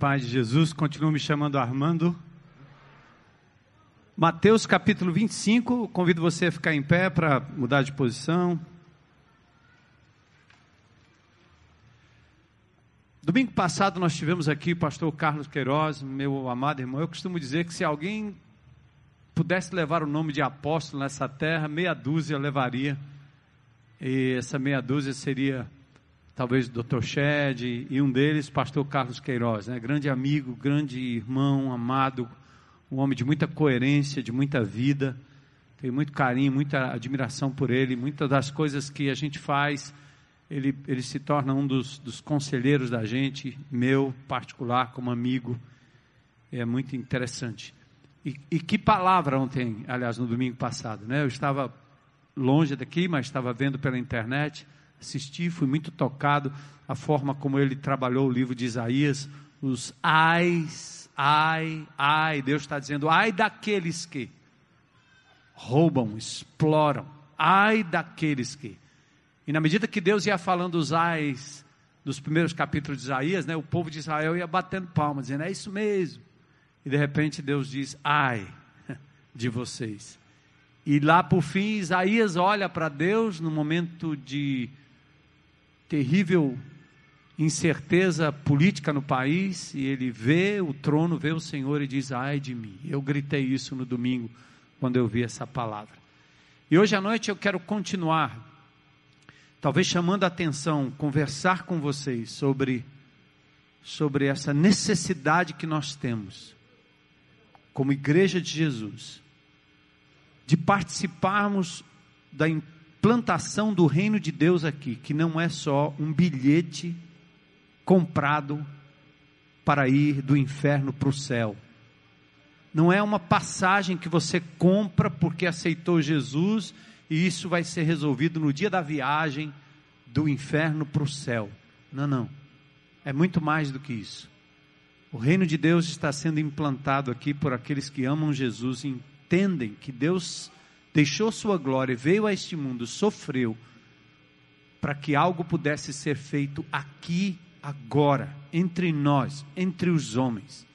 paz de Jesus. Continuo me chamando Armando. Mateus capítulo 25. Convido você a ficar em pé para mudar de posição. Domingo passado nós tivemos aqui o pastor Carlos Queiroz, meu amado irmão. Eu costumo dizer que se alguém pudesse levar o nome de apóstolo nessa terra, meia dúzia levaria. E essa meia dúzia seria talvez o Dr. Shed e um deles, pastor Carlos Queiroz, né? grande amigo, grande irmão, amado, um homem de muita coerência, de muita vida. Tenho muito carinho, muita admiração por ele. Muitas das coisas que a gente faz, ele, ele se torna um dos, dos conselheiros da gente, meu particular, como amigo. É muito interessante. E, e que palavra ontem, aliás, no domingo passado, né? Eu estava longe daqui, mas estava vendo pela internet assisti, fui muito tocado a forma como ele trabalhou o livro de Isaías, os ais, ai, ai, Deus está dizendo, ai daqueles que roubam, exploram, ai daqueles que. E na medida que Deus ia falando os ais dos primeiros capítulos de Isaías, né, o povo de Israel ia batendo palmas, dizendo, é isso mesmo. E de repente Deus diz, ai de vocês. E lá por fim, Isaías olha para Deus no momento de terrível incerteza política no país e ele vê o trono, vê o Senhor e diz: Ai de mim. Eu gritei isso no domingo quando eu vi essa palavra. E hoje à noite eu quero continuar, talvez chamando a atenção, conversar com vocês sobre, sobre essa necessidade que nós temos, como Igreja de Jesus, de participarmos da plantação do reino de Deus aqui, que não é só um bilhete comprado para ir do inferno para o céu. Não é uma passagem que você compra porque aceitou Jesus e isso vai ser resolvido no dia da viagem do inferno para o céu. Não, não. É muito mais do que isso. O reino de Deus está sendo implantado aqui por aqueles que amam Jesus e entendem que Deus deixou sua glória, veio a este mundo, sofreu, para que algo pudesse ser feito aqui, agora, entre nós, entre os homens.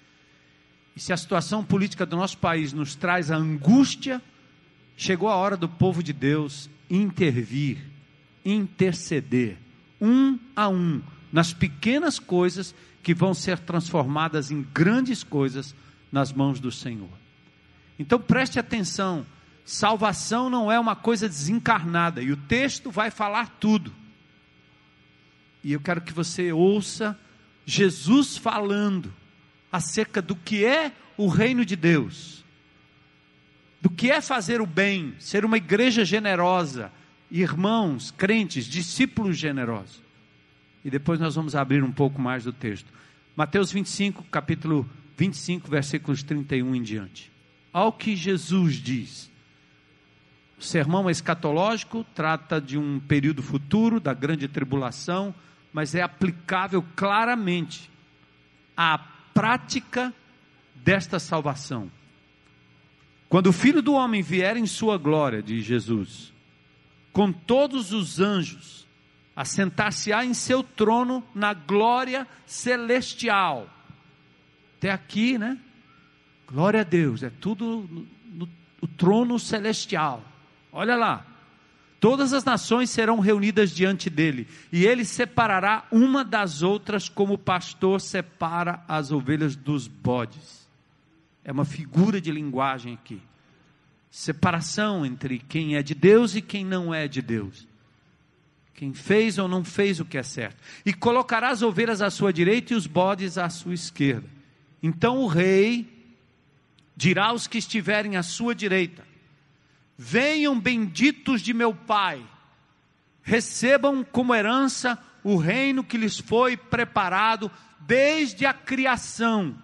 E se a situação política do nosso país nos traz a angústia, chegou a hora do povo de Deus intervir, interceder, um a um, nas pequenas coisas que vão ser transformadas em grandes coisas nas mãos do Senhor. Então preste atenção Salvação não é uma coisa desencarnada, e o texto vai falar tudo. E eu quero que você ouça Jesus falando acerca do que é o reino de Deus, do que é fazer o bem, ser uma igreja generosa, irmãos, crentes, discípulos generosos. E depois nós vamos abrir um pouco mais do texto. Mateus 25, capítulo 25, versículos 31 em diante. Ao que Jesus diz: o sermão escatológico trata de um período futuro, da grande tribulação, mas é aplicável claramente à prática desta salvação. Quando o Filho do Homem vier em sua glória, diz Jesus, com todos os anjos, assentar-se-á em seu trono na glória celestial. Até aqui, né? Glória a Deus, é tudo no, no, no trono celestial. Olha lá. Todas as nações serão reunidas diante dele, e ele separará uma das outras, como o pastor separa as ovelhas dos bodes. É uma figura de linguagem aqui. Separação entre quem é de Deus e quem não é de Deus. Quem fez ou não fez o que é certo. E colocará as ovelhas à sua direita e os bodes à sua esquerda. Então o rei dirá aos que estiverem à sua direita: Venham benditos de meu Pai, recebam como herança o reino que lhes foi preparado desde a criação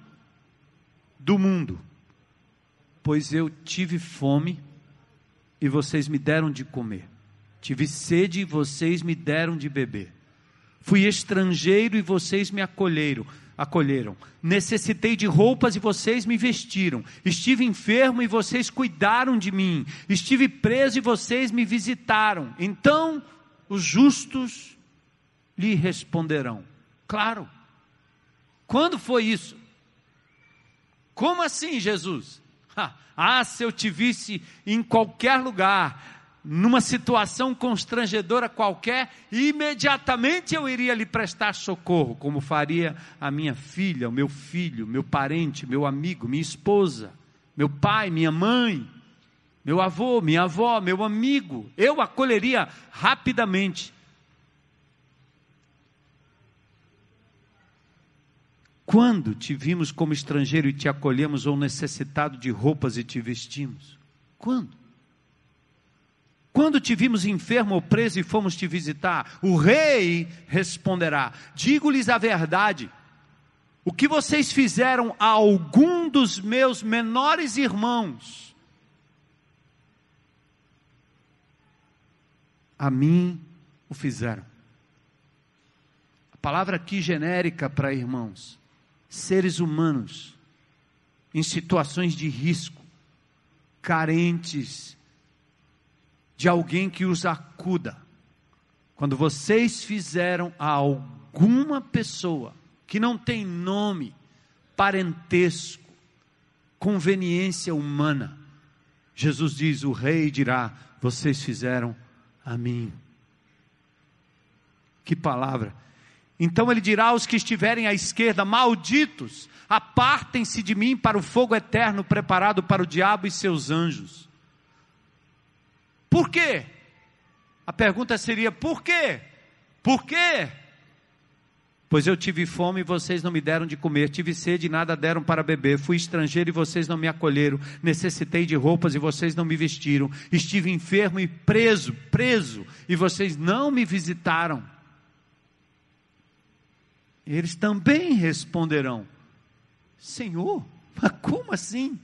do mundo. Pois eu tive fome e vocês me deram de comer, tive sede e vocês me deram de beber, fui estrangeiro e vocês me acolheram acolheram. Necessitei de roupas e vocês me vestiram. Estive enfermo e vocês cuidaram de mim. Estive preso e vocês me visitaram. Então os justos lhe responderão: Claro, Quando foi isso? Como assim, Jesus? Ah, se eu te visse em qualquer lugar, numa situação constrangedora qualquer, imediatamente eu iria lhe prestar socorro, como faria a minha filha, o meu filho, meu parente, meu amigo, minha esposa, meu pai, minha mãe, meu avô, minha avó, meu amigo. Eu acolheria rapidamente. Quando te vimos como estrangeiro e te acolhemos, ou necessitado de roupas e te vestimos? Quando? Quando te vimos enfermo ou preso e fomos te visitar? O rei responderá: Digo-lhes a verdade. O que vocês fizeram a algum dos meus menores irmãos, a mim o fizeram. A palavra aqui genérica para irmãos seres humanos em situações de risco, carentes de alguém que os acuda. Quando vocês fizeram a alguma pessoa que não tem nome, parentesco, conveniência humana, Jesus diz: o rei dirá: vocês fizeram a mim. Que palavra! Então ele dirá aos que estiverem à esquerda: Malditos, apartem-se de mim para o fogo eterno preparado para o diabo e seus anjos. Por quê? A pergunta seria: por quê? Por quê? Pois eu tive fome e vocês não me deram de comer, tive sede e nada deram para beber, fui estrangeiro e vocês não me acolheram, necessitei de roupas e vocês não me vestiram, estive enfermo e preso, preso, e vocês não me visitaram. Eles também responderão: Senhor, mas como assim?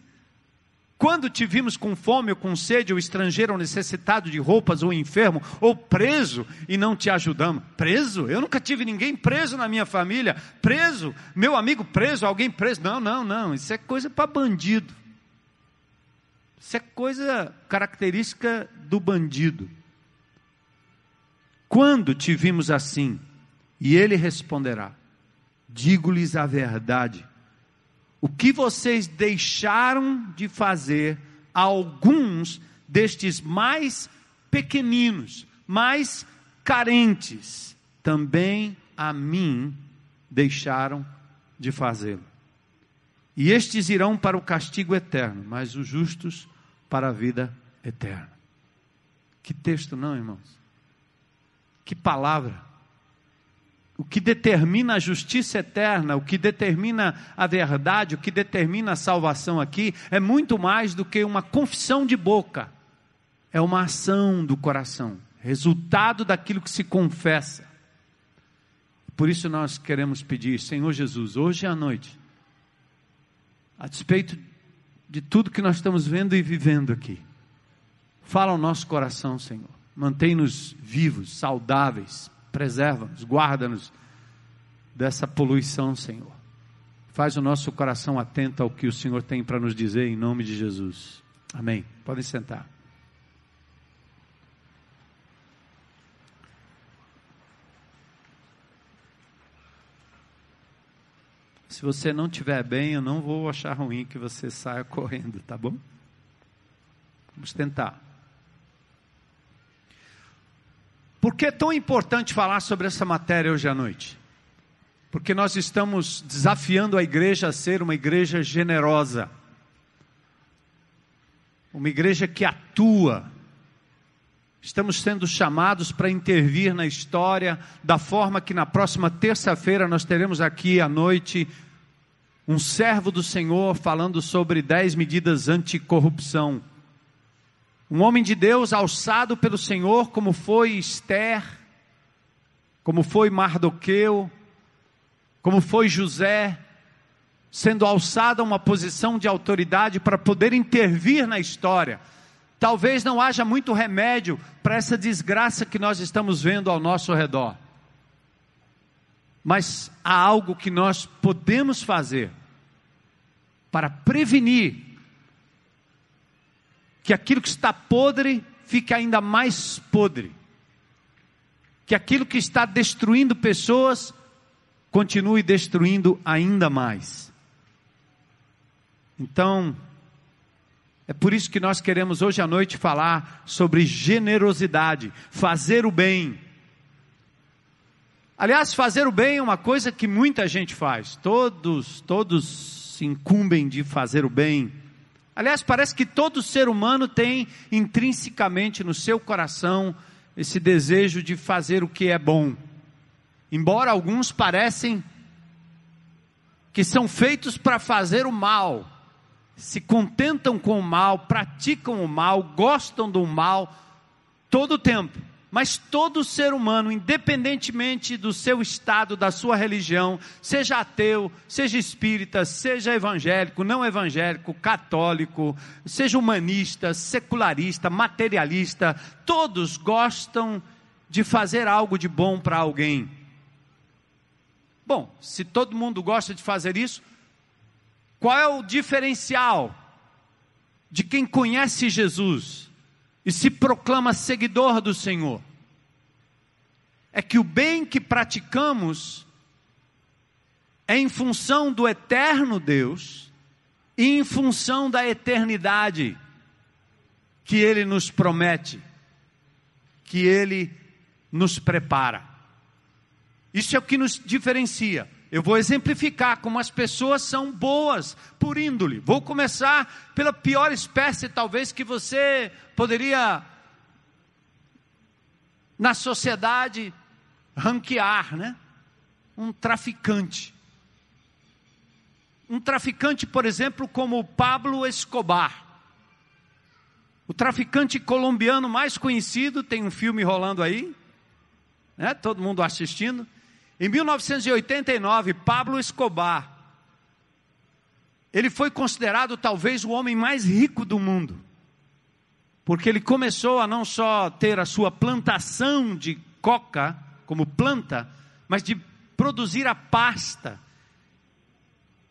Quando te vimos com fome ou com sede, ou estrangeiro, ou necessitado de roupas, ou enfermo, ou preso, e não te ajudamos? Preso? Eu nunca tive ninguém preso na minha família. Preso? Meu amigo preso, alguém preso? Não, não, não. Isso é coisa para bandido. Isso é coisa característica do bandido. Quando te vimos assim? E ele responderá: digo-lhes a verdade. O que vocês deixaram de fazer, alguns destes mais pequeninos, mais carentes, também a mim deixaram de fazê-lo. E estes irão para o castigo eterno, mas os justos para a vida eterna. Que texto, não, irmãos? Que palavra o que determina a justiça eterna, o que determina a verdade, o que determina a salvação aqui, é muito mais do que uma confissão de boca, é uma ação do coração, resultado daquilo que se confessa. Por isso nós queremos pedir, Senhor Jesus, hoje à noite, a despeito de tudo que nós estamos vendo e vivendo aqui, fala ao nosso coração, Senhor, mantém-nos vivos, saudáveis, preserva-nos, guarda-nos dessa poluição, Senhor. Faz o nosso coração atento ao que o Senhor tem para nos dizer, em nome de Jesus. Amém. Podem sentar. Se você não estiver bem, eu não vou achar ruim que você saia correndo, tá bom? Vamos tentar. Por que é tão importante falar sobre essa matéria hoje à noite? Porque nós estamos desafiando a igreja a ser uma igreja generosa, uma igreja que atua. Estamos sendo chamados para intervir na história, da forma que na próxima terça-feira nós teremos aqui à noite um servo do Senhor falando sobre dez medidas anticorrupção. Um homem de Deus alçado pelo Senhor, como foi Esther, como foi Mardoqueu, como foi José, sendo alçado a uma posição de autoridade para poder intervir na história. Talvez não haja muito remédio para essa desgraça que nós estamos vendo ao nosso redor. Mas há algo que nós podemos fazer para prevenir que aquilo que está podre fique ainda mais podre, que aquilo que está destruindo pessoas continue destruindo ainda mais. Então, é por isso que nós queremos hoje à noite falar sobre generosidade, fazer o bem. Aliás, fazer o bem é uma coisa que muita gente faz. Todos, todos se incumbem de fazer o bem. Aliás, parece que todo ser humano tem intrinsecamente no seu coração esse desejo de fazer o que é bom. Embora alguns parecem que são feitos para fazer o mal, se contentam com o mal, praticam o mal, gostam do mal todo o tempo. Mas todo ser humano, independentemente do seu estado, da sua religião, seja ateu, seja espírita, seja evangélico, não evangélico, católico, seja humanista, secularista, materialista, todos gostam de fazer algo de bom para alguém. Bom, se todo mundo gosta de fazer isso, qual é o diferencial de quem conhece Jesus? E se proclama seguidor do Senhor, é que o bem que praticamos é em função do eterno Deus e em função da eternidade que Ele nos promete, que Ele nos prepara. Isso é o que nos diferencia. Eu vou exemplificar como as pessoas são boas por índole. Vou começar pela pior espécie, talvez, que você poderia, na sociedade, ranquear, né? Um traficante. Um traficante, por exemplo, como Pablo Escobar. O traficante colombiano mais conhecido, tem um filme rolando aí, né? Todo mundo assistindo em 1989, Pablo Escobar, ele foi considerado talvez o homem mais rico do mundo, porque ele começou a não só ter a sua plantação de coca como planta, mas de produzir a pasta,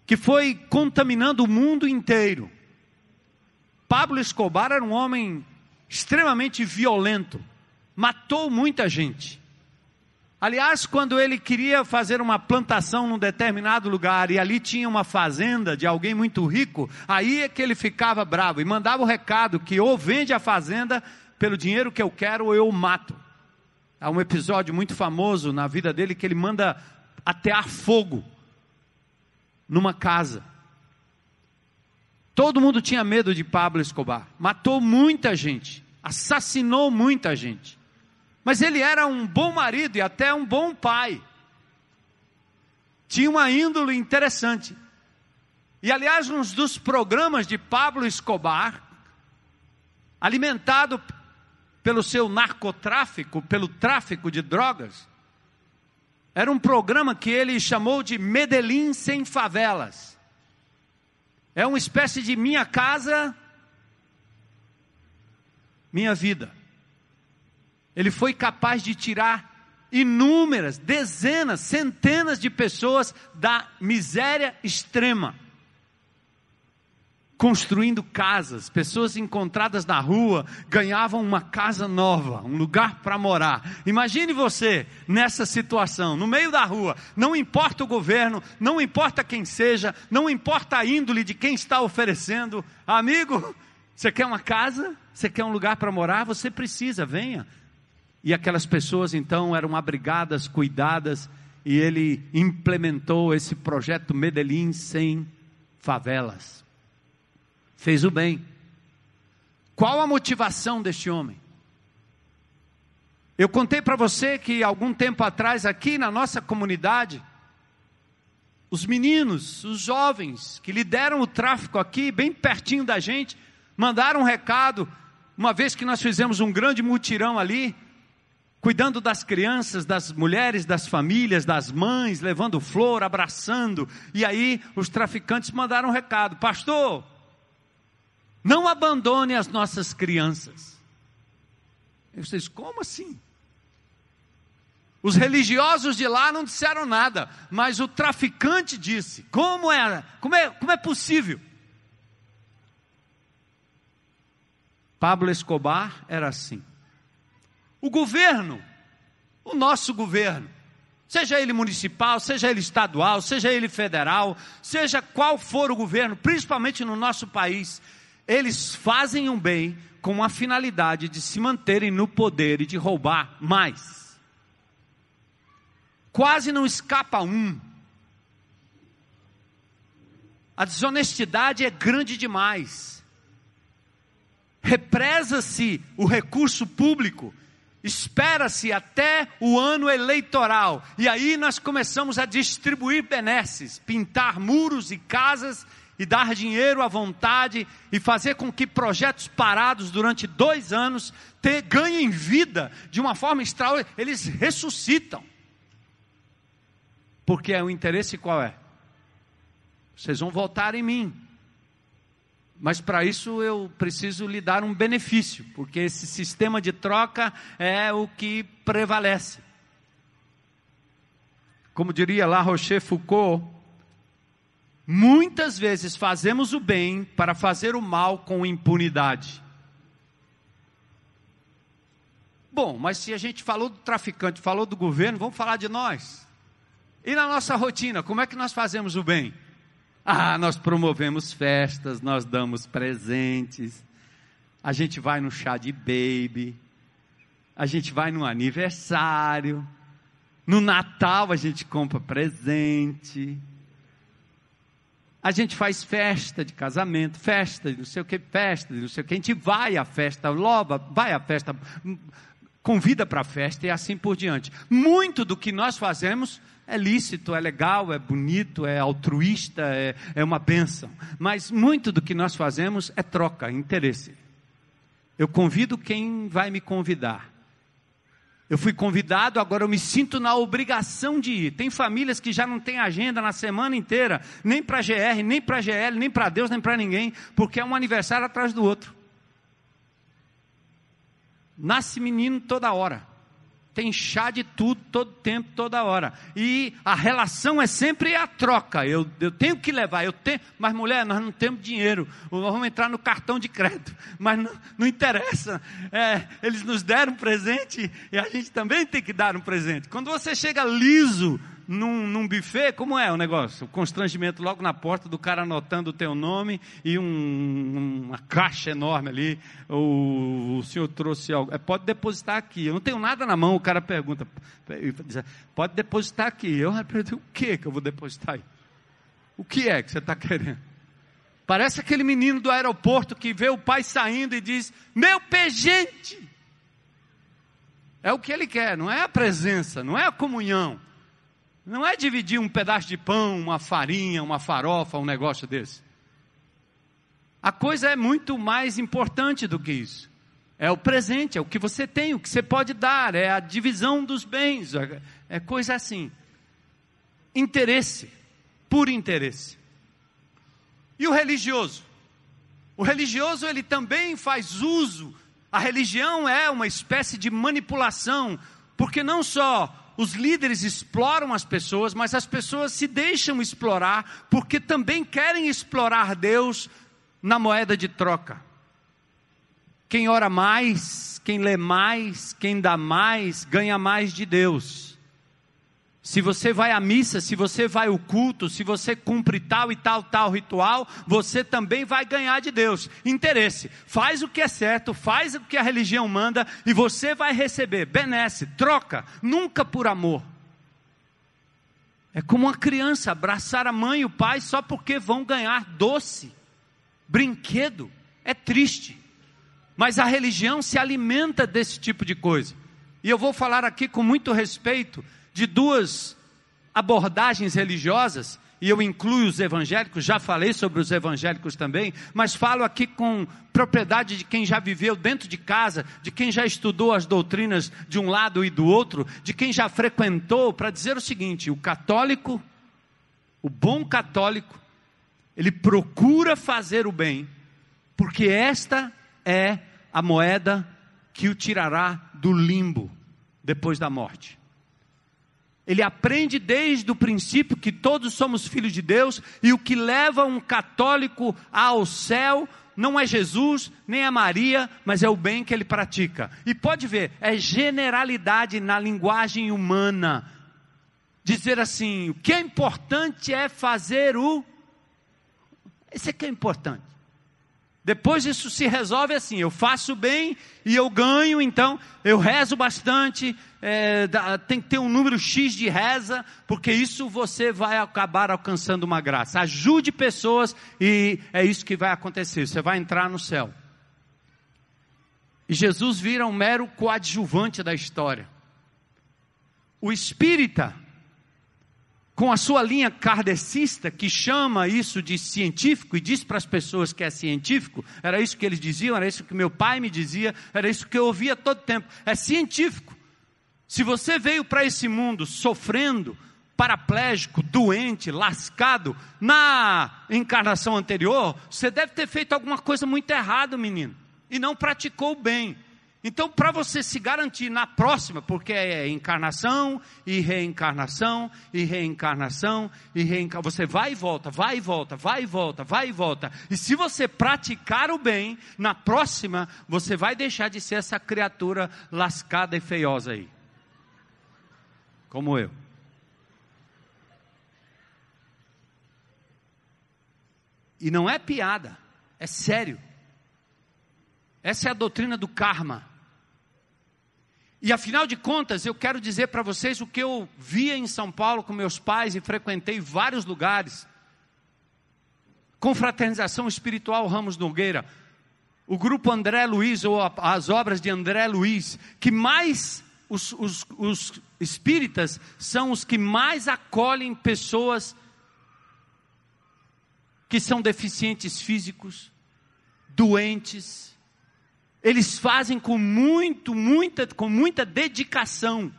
que foi contaminando o mundo inteiro. Pablo Escobar era um homem extremamente violento, matou muita gente. Aliás, quando ele queria fazer uma plantação num determinado lugar e ali tinha uma fazenda de alguém muito rico, aí é que ele ficava bravo e mandava o recado que ou vende a fazenda pelo dinheiro que eu quero ou eu mato. Há um episódio muito famoso na vida dele que ele manda atear fogo numa casa. Todo mundo tinha medo de Pablo Escobar. Matou muita gente, assassinou muita gente. Mas ele era um bom marido e até um bom pai. Tinha uma índole interessante. E aliás, um dos programas de Pablo Escobar, alimentado pelo seu narcotráfico, pelo tráfico de drogas, era um programa que ele chamou de Medellín sem favelas. É uma espécie de minha casa, minha vida ele foi capaz de tirar inúmeras, dezenas, centenas de pessoas da miséria extrema. Construindo casas, pessoas encontradas na rua ganhavam uma casa nova, um lugar para morar. Imagine você nessa situação, no meio da rua, não importa o governo, não importa quem seja, não importa a índole de quem está oferecendo. Amigo, você quer uma casa? Você quer um lugar para morar? Você precisa, venha e aquelas pessoas então eram abrigadas, cuidadas, e ele implementou esse projeto Medellín sem favelas. Fez o bem. Qual a motivação deste homem? Eu contei para você que algum tempo atrás, aqui na nossa comunidade, os meninos, os jovens que lideram o tráfico aqui, bem pertinho da gente, mandaram um recado, uma vez que nós fizemos um grande mutirão ali, cuidando das crianças, das mulheres, das famílias, das mães, levando flor, abraçando. E aí os traficantes mandaram um recado: Pastor, não abandone as nossas crianças. E vocês, como assim? Os religiosos de lá não disseram nada, mas o traficante disse: Como é, como é, como é possível? Pablo Escobar era assim. O governo, o nosso governo, seja ele municipal, seja ele estadual, seja ele federal, seja qual for o governo, principalmente no nosso país, eles fazem um bem com a finalidade de se manterem no poder e de roubar mais. Quase não escapa um. A desonestidade é grande demais. Represa-se o recurso público espera-se até o ano eleitoral, e aí nós começamos a distribuir benesses, pintar muros e casas e dar dinheiro à vontade e fazer com que projetos parados durante dois anos ganhem vida de uma forma extraordinária, eles ressuscitam. Porque é o interesse qual é? Vocês vão votar em mim. Mas para isso eu preciso lhe dar um benefício, porque esse sistema de troca é o que prevalece. Como diria La Rochefoucauld, muitas vezes fazemos o bem para fazer o mal com impunidade. Bom, mas se a gente falou do traficante, falou do governo, vamos falar de nós. E na nossa rotina, como é que nós fazemos o bem? Ah, nós promovemos festas, nós damos presentes, a gente vai no chá de baby, a gente vai no aniversário, no Natal a gente compra presente, a gente faz festa de casamento, festa de não sei o que, festa de não sei o que, a gente vai à festa, loba, vai à festa, convida para a festa e assim por diante. Muito do que nós fazemos é lícito, é legal, é bonito, é altruísta, é, é uma bênção. Mas muito do que nós fazemos é troca, interesse. Eu convido quem vai me convidar. Eu fui convidado, agora eu me sinto na obrigação de ir. Tem famílias que já não têm agenda na semana inteira, nem para GR, nem para GL, nem para Deus, nem para ninguém, porque é um aniversário atrás do outro. Nasce menino toda hora tem chá de tudo, todo tempo, toda hora. E a relação é sempre a troca. Eu, eu tenho que levar, eu tenho, mas mulher, nós não temos dinheiro. Vamos entrar no cartão de crédito. Mas não, não interessa. É, eles nos deram um presente e a gente também tem que dar um presente. Quando você chega liso num, num buffet, como é o negócio? O constrangimento logo na porta do cara anotando o teu nome e um, uma caixa enorme ali. O, o senhor trouxe algo. É, pode depositar aqui. Eu não tenho nada na mão. O cara pergunta: pode depositar aqui. Eu pergunto: o que que eu vou depositar aí? O que é que você está querendo? Parece aquele menino do aeroporto que vê o pai saindo e diz: Meu pejente! É o que ele quer, não é a presença, não é a comunhão. Não é dividir um pedaço de pão, uma farinha, uma farofa, um negócio desse. A coisa é muito mais importante do que isso. É o presente, é o que você tem, o que você pode dar, é a divisão dos bens, é, é coisa assim. Interesse, por interesse. E o religioso? O religioso ele também faz uso. A religião é uma espécie de manipulação, porque não só os líderes exploram as pessoas, mas as pessoas se deixam explorar porque também querem explorar Deus na moeda de troca. Quem ora mais, quem lê mais, quem dá mais, ganha mais de Deus. Se você vai à missa, se você vai ao culto, se você cumpre tal e tal, tal ritual, você também vai ganhar de Deus. Interesse. Faz o que é certo, faz o que a religião manda e você vai receber. Benesse, troca, nunca por amor. É como uma criança abraçar a mãe e o pai só porque vão ganhar doce, brinquedo. É triste. Mas a religião se alimenta desse tipo de coisa. E eu vou falar aqui com muito respeito de duas abordagens religiosas, e eu incluo os evangélicos, já falei sobre os evangélicos também, mas falo aqui com propriedade de quem já viveu dentro de casa, de quem já estudou as doutrinas de um lado e do outro, de quem já frequentou, para dizer o seguinte: o católico, o bom católico, ele procura fazer o bem, porque esta é a moeda que o tirará do limbo depois da morte. Ele aprende desde o princípio que todos somos filhos de Deus e o que leva um católico ao céu não é Jesus, nem é Maria, mas é o bem que ele pratica. E pode ver, é generalidade na linguagem humana. dizer assim: o que é importante é fazer o. Esse é que é importante. Depois isso se resolve assim: eu faço bem e eu ganho, então eu rezo bastante, é, tem que ter um número X de reza, porque isso você vai acabar alcançando uma graça. Ajude pessoas e é isso que vai acontecer, você vai entrar no céu. E Jesus vira um mero coadjuvante da história. O espírita com a sua linha kardecista, que chama isso de científico e diz para as pessoas que é científico, era isso que eles diziam, era isso que meu pai me dizia, era isso que eu ouvia todo tempo. É científico. Se você veio para esse mundo sofrendo, paraplégico, doente, lascado, na encarnação anterior, você deve ter feito alguma coisa muito errada, menino, e não praticou bem. Então, para você se garantir na próxima, porque é encarnação e reencarnação e reencarnação e reencarnação, você vai e volta, vai e volta, vai e volta, vai e volta. E se você praticar o bem, na próxima você vai deixar de ser essa criatura lascada e feiosa aí. Como eu. E não é piada, é sério. Essa é a doutrina do karma. E afinal de contas, eu quero dizer para vocês o que eu via em São Paulo com meus pais e frequentei vários lugares. Confraternização Espiritual Ramos Nogueira, o grupo André Luiz, ou as obras de André Luiz, que mais, os, os, os espíritas são os que mais acolhem pessoas que são deficientes físicos, doentes, eles fazem com muito, muita, com muita dedicação.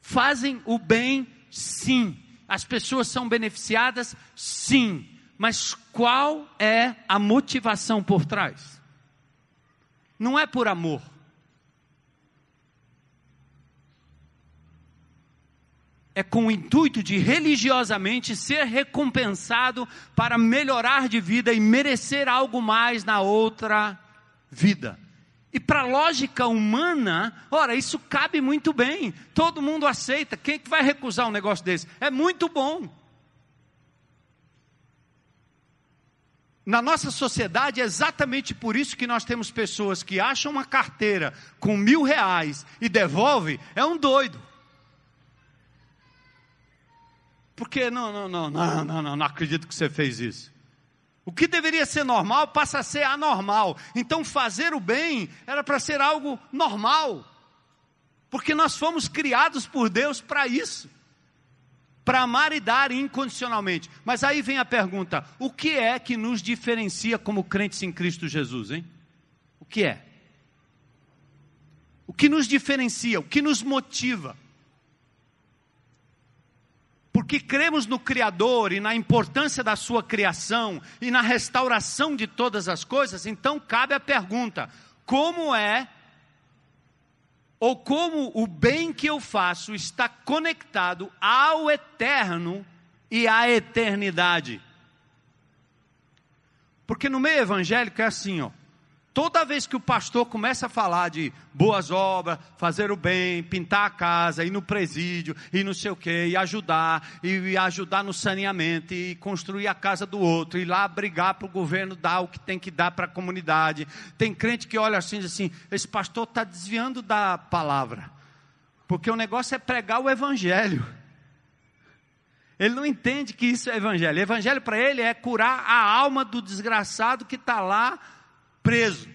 Fazem o bem, sim. As pessoas são beneficiadas, sim. Mas qual é a motivação por trás? Não é por amor. é com o intuito de religiosamente ser recompensado para melhorar de vida e merecer algo mais na outra vida. E para a lógica humana, ora, isso cabe muito bem. Todo mundo aceita. Quem é que vai recusar um negócio desse? É muito bom. Na nossa sociedade é exatamente por isso que nós temos pessoas que acham uma carteira com mil reais e devolve, é um doido. Porque não, não, não, não, não, não, não acredito que você fez isso. O que deveria ser normal passa a ser anormal. Então, fazer o bem era para ser algo normal. Porque nós fomos criados por Deus para isso para amar e dar incondicionalmente. Mas aí vem a pergunta: o que é que nos diferencia como crentes em Cristo Jesus, hein? O que é? O que nos diferencia, o que nos motiva? Porque cremos no Criador e na importância da sua criação e na restauração de todas as coisas, então cabe a pergunta: como é ou como o bem que eu faço está conectado ao eterno e à eternidade? Porque no meio evangélico é assim, ó. Toda vez que o pastor começa a falar de boas obras, fazer o bem, pintar a casa, ir no presídio, e não sei o que, e ajudar, e ajudar no saneamento, e construir a casa do outro, e lá brigar para o governo dar o que tem que dar para a comunidade. Tem crente que olha assim e diz assim: esse pastor está desviando da palavra, porque o negócio é pregar o evangelho. Ele não entende que isso é evangelho. Evangelho para ele é curar a alma do desgraçado que está lá preso.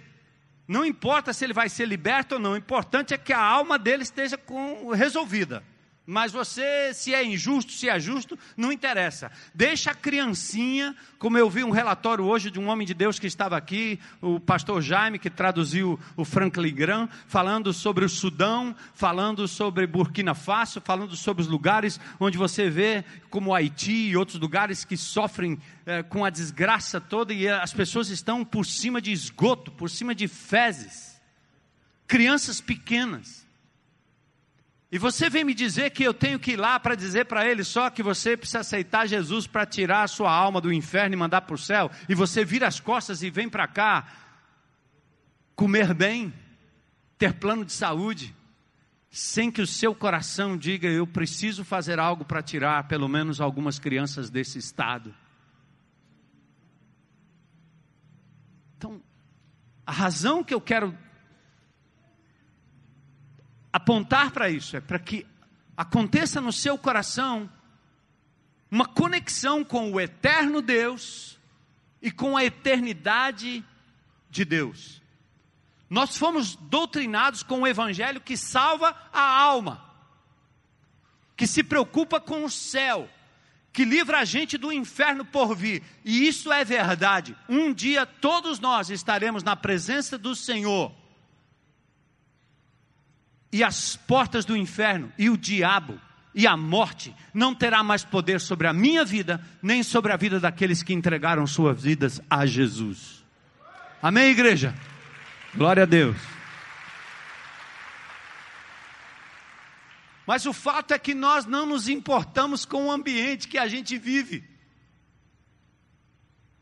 Não importa se ele vai ser liberto ou não, o importante é que a alma dele esteja com, resolvida. Mas você, se é injusto, se é justo, não interessa. Deixa a criancinha, como eu vi um relatório hoje de um homem de Deus que estava aqui, o pastor Jaime, que traduziu o Franklin Graham, falando sobre o Sudão, falando sobre Burkina Faso, falando sobre os lugares onde você vê, como Haiti e outros lugares que sofrem é, com a desgraça toda e as pessoas estão por cima de esgoto, por cima de fezes. Crianças pequenas. E você vem me dizer que eu tenho que ir lá para dizer para ele só que você precisa aceitar Jesus para tirar a sua alma do inferno e mandar para o céu, e você vira as costas e vem para cá comer bem, ter plano de saúde, sem que o seu coração diga: eu preciso fazer algo para tirar pelo menos algumas crianças desse estado. Então, a razão que eu quero apontar para isso é para que aconteça no seu coração uma conexão com o eterno Deus e com a eternidade de Deus. Nós fomos doutrinados com o evangelho que salva a alma, que se preocupa com o céu, que livra a gente do inferno por vir. E isso é verdade. Um dia todos nós estaremos na presença do Senhor. E as portas do inferno e o diabo e a morte não terá mais poder sobre a minha vida, nem sobre a vida daqueles que entregaram suas vidas a Jesus. Amém, igreja? Glória a Deus. Mas o fato é que nós não nos importamos com o ambiente que a gente vive,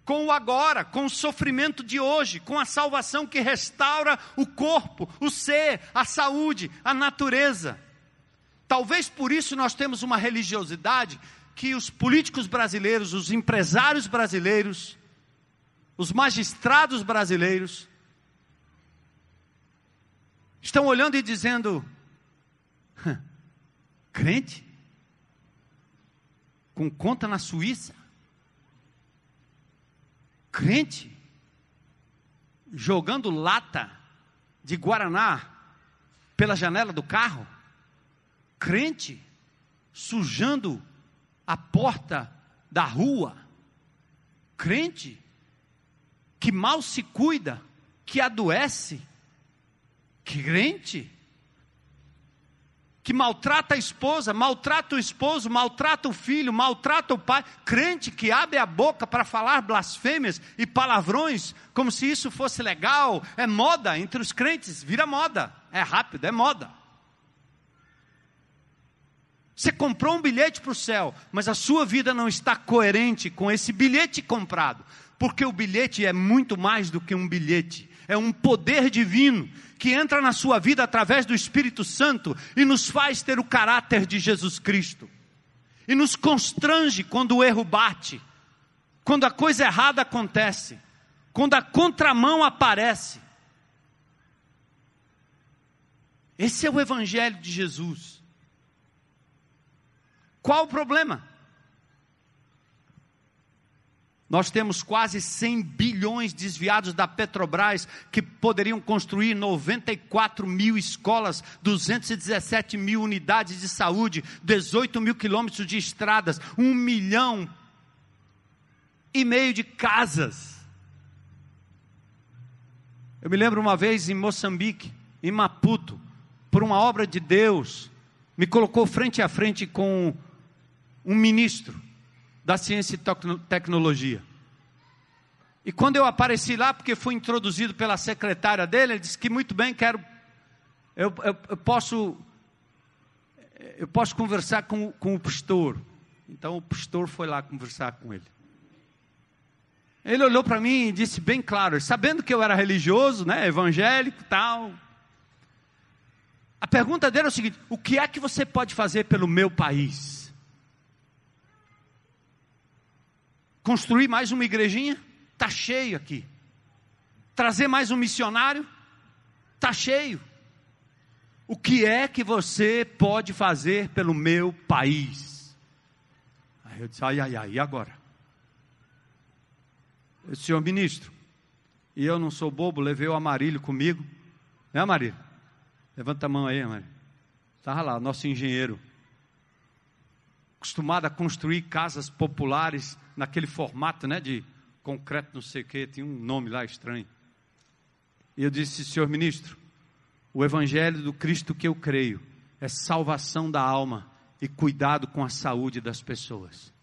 com o agora, com o sofrimento de hoje, com a salvação que restaura o corpo, o ser, a saúde, a natureza. Talvez por isso nós temos uma religiosidade que os políticos brasileiros, os empresários brasileiros, os magistrados brasileiros, estão olhando e dizendo: crente? Com conta na Suíça? Crente? Jogando lata de Guaraná pela janela do carro? Crente? Sujando a porta da rua? Crente? Que mal se cuida, que adoece? crente que maltrata a esposa, maltrata o esposo, maltrata o filho, maltrata o pai, crente que abre a boca para falar blasfêmias e palavrões, como se isso fosse legal, é moda. Entre os crentes, vira moda, é rápido, é moda. Você comprou um bilhete para o céu, mas a sua vida não está coerente com esse bilhete comprado, porque o bilhete é muito mais do que um bilhete, é um poder divino que entra na sua vida através do Espírito Santo e nos faz ter o caráter de Jesus Cristo. E nos constrange quando o erro bate, quando a coisa errada acontece, quando a contramão aparece. Esse é o Evangelho de Jesus. Qual o problema? Nós temos quase 100 bilhões desviados da Petrobras, que poderiam construir 94 mil escolas, 217 mil unidades de saúde, 18 mil quilômetros de estradas, um milhão e meio de casas. Eu me lembro uma vez em Moçambique, em Maputo, por uma obra de Deus, me colocou frente a frente com um ministro da ciência e tecnologia. E quando eu apareci lá, porque fui introduzido pela secretária dele, ele disse que muito bem, quero, eu, eu, eu posso, eu posso conversar com, com o pastor. Então o pastor foi lá conversar com ele. Ele olhou para mim e disse bem claro, sabendo que eu era religioso, né, evangélico, tal. A pergunta dele é o seguinte: o que é que você pode fazer pelo meu país? Construir mais uma igrejinha? Está cheio aqui. Trazer mais um missionário? Está cheio. O que é que você pode fazer pelo meu país? Aí eu disse: ai, ai, ai, e agora? Eu disse, senhor ministro, e eu não sou bobo, levei o Amarílio comigo. Né, Amarílio? Levanta a mão aí, Amarílio. Estava lá, nosso engenheiro acostumado a construir casas populares naquele formato, né, de concreto não sei o que, tinha um nome lá estranho. E eu disse, senhor ministro, o evangelho do Cristo que eu creio é salvação da alma e cuidado com a saúde das pessoas.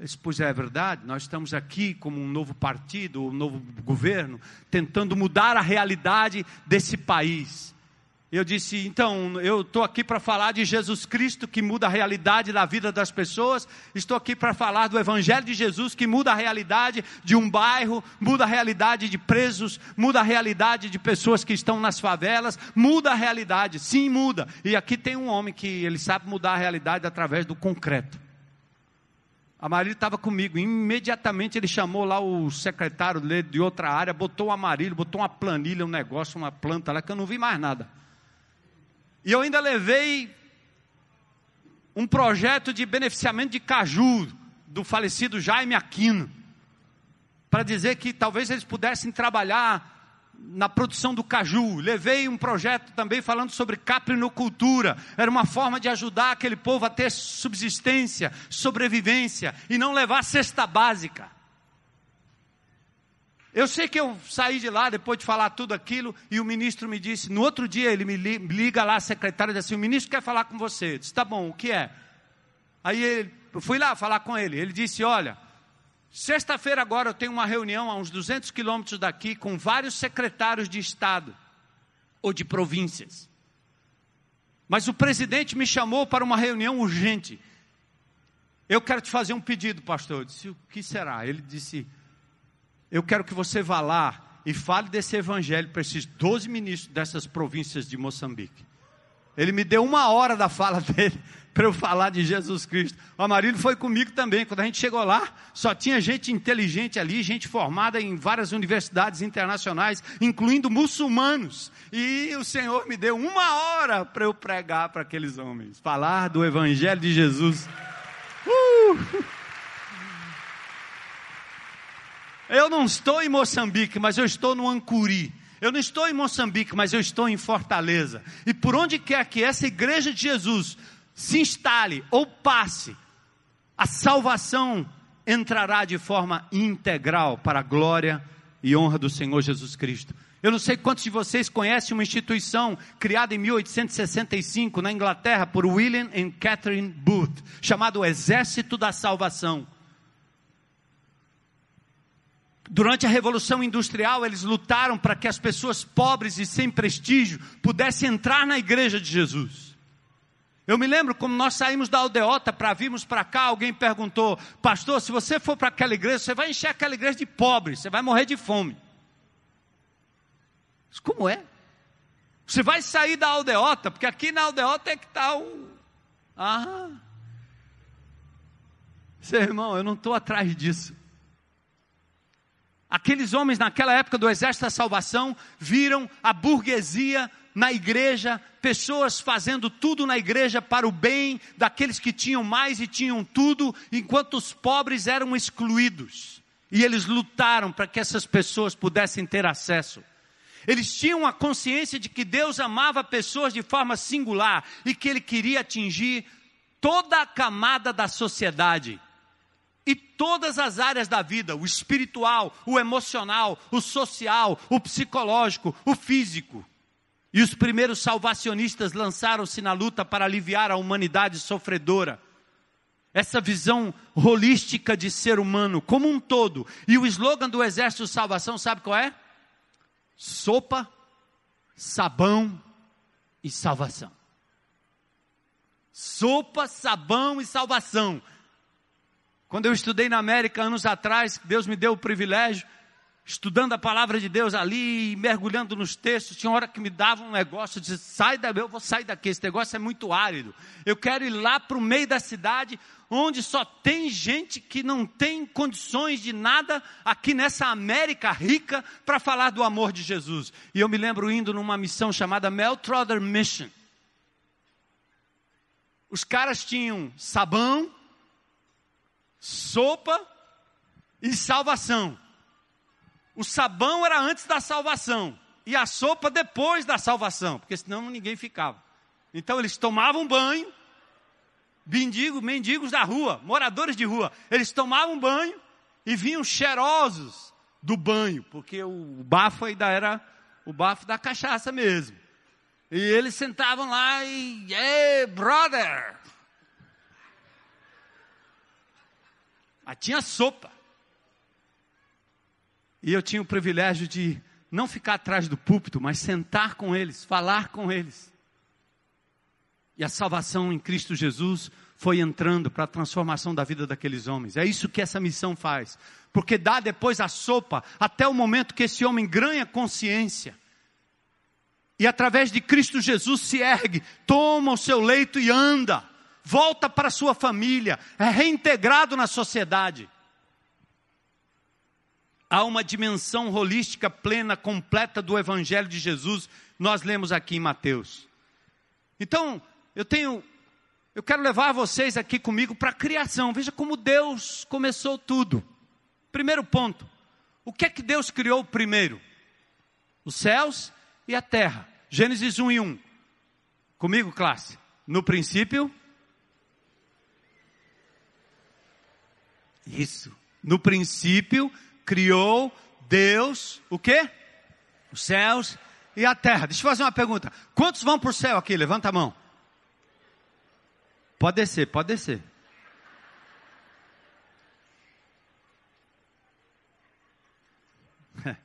Disse, pois é, é verdade, nós estamos aqui como um novo partido, um novo governo, tentando mudar a realidade desse país. Eu disse, então, eu estou aqui para falar de Jesus Cristo que muda a realidade da vida das pessoas. Estou aqui para falar do Evangelho de Jesus que muda a realidade de um bairro, muda a realidade de presos, muda a realidade de pessoas que estão nas favelas, muda a realidade, sim, muda. E aqui tem um homem que ele sabe mudar a realidade através do concreto. A Marília estava comigo, imediatamente ele chamou lá o secretário de outra área, botou o amarilho, botou uma planilha, um negócio, uma planta lá, que eu não vi mais nada. E eu ainda levei um projeto de beneficiamento de caju do falecido Jaime Aquino, para dizer que talvez eles pudessem trabalhar na produção do caju. Levei um projeto também falando sobre caprinocultura. Era uma forma de ajudar aquele povo a ter subsistência, sobrevivência e não levar cesta básica. Eu sei que eu saí de lá depois de falar tudo aquilo e o ministro me disse, no outro dia ele me liga lá, a secretária disse assim, o ministro quer falar com você. Eu disse, tá bom, o que é? Aí ele, eu fui lá falar com ele, ele disse, olha, sexta-feira agora eu tenho uma reunião a uns 200 quilômetros daqui com vários secretários de Estado ou de províncias. Mas o presidente me chamou para uma reunião urgente. Eu quero te fazer um pedido, pastor. Eu disse, o que será? Ele disse, eu quero que você vá lá e fale desse evangelho para esses 12 ministros dessas províncias de Moçambique. Ele me deu uma hora da fala dele para eu falar de Jesus Cristo. O Amarildo foi comigo também. Quando a gente chegou lá, só tinha gente inteligente ali, gente formada em várias universidades internacionais, incluindo muçulmanos. E o Senhor me deu uma hora para eu pregar para aqueles homens, falar do Evangelho de Jesus. Uh! Eu não estou em Moçambique, mas eu estou no Ancuri. Eu não estou em Moçambique, mas eu estou em Fortaleza. E por onde quer que essa igreja de Jesus se instale ou passe, a salvação entrará de forma integral para a glória e honra do Senhor Jesus Cristo. Eu não sei quantos de vocês conhecem uma instituição criada em 1865 na Inglaterra por William e Catherine Booth, chamado Exército da Salvação. Durante a Revolução Industrial, eles lutaram para que as pessoas pobres e sem prestígio pudessem entrar na igreja de Jesus. Eu me lembro como nós saímos da aldeota para virmos para cá, alguém perguntou: Pastor, se você for para aquela igreja, você vai encher aquela igreja de pobres, você vai morrer de fome. Mas como é? Você vai sair da aldeota, porque aqui na aldeota é que está o. Ah! Seu irmão, eu não estou atrás disso. Aqueles homens naquela época do exército da salvação viram a burguesia na igreja, pessoas fazendo tudo na igreja para o bem daqueles que tinham mais e tinham tudo, enquanto os pobres eram excluídos. E eles lutaram para que essas pessoas pudessem ter acesso. Eles tinham a consciência de que Deus amava pessoas de forma singular e que Ele queria atingir toda a camada da sociedade e todas as áreas da vida, o espiritual, o emocional, o social, o psicológico, o físico. E os primeiros salvacionistas lançaram-se na luta para aliviar a humanidade sofredora. Essa visão holística de ser humano como um todo. E o slogan do Exército de Salvação, sabe qual é? Sopa, sabão e salvação. Sopa, sabão e salvação. Quando eu estudei na América anos atrás, Deus me deu o privilégio, estudando a palavra de Deus ali, mergulhando nos textos, tinha hora que me dava um negócio, de sai daí, eu vou sair daqui, esse negócio é muito árido. Eu quero ir lá para o meio da cidade, onde só tem gente que não tem condições de nada aqui nessa América rica para falar do amor de Jesus. E eu me lembro indo numa missão chamada Meltrother Mission. Os caras tinham sabão, sopa e salvação. O sabão era antes da salvação e a sopa depois da salvação, porque senão ninguém ficava. Então eles tomavam banho, mendigos, mendigos da rua, moradores de rua, eles tomavam banho e vinham cheirosos do banho, porque o bafo ainda era o bafo da cachaça mesmo. E eles sentavam lá e, hey, brother, Mas tinha sopa. E eu tinha o privilégio de não ficar atrás do púlpito, mas sentar com eles, falar com eles. E a salvação em Cristo Jesus foi entrando para a transformação da vida daqueles homens. É isso que essa missão faz. Porque dá depois a sopa até o momento que esse homem ganha consciência. E através de Cristo Jesus se ergue, toma o seu leito e anda. Volta para sua família, é reintegrado na sociedade. Há uma dimensão holística plena, completa do Evangelho de Jesus, nós lemos aqui em Mateus. Então, eu tenho, eu quero levar vocês aqui comigo para a criação. Veja como Deus começou tudo. Primeiro ponto: o que é que Deus criou primeiro? Os céus e a terra. Gênesis 1 e 1. Comigo, classe. No princípio. Isso. No princípio criou Deus o quê? Os céus e a terra. Deixa eu fazer uma pergunta. Quantos vão para o céu aqui? Levanta a mão. Pode descer, pode descer.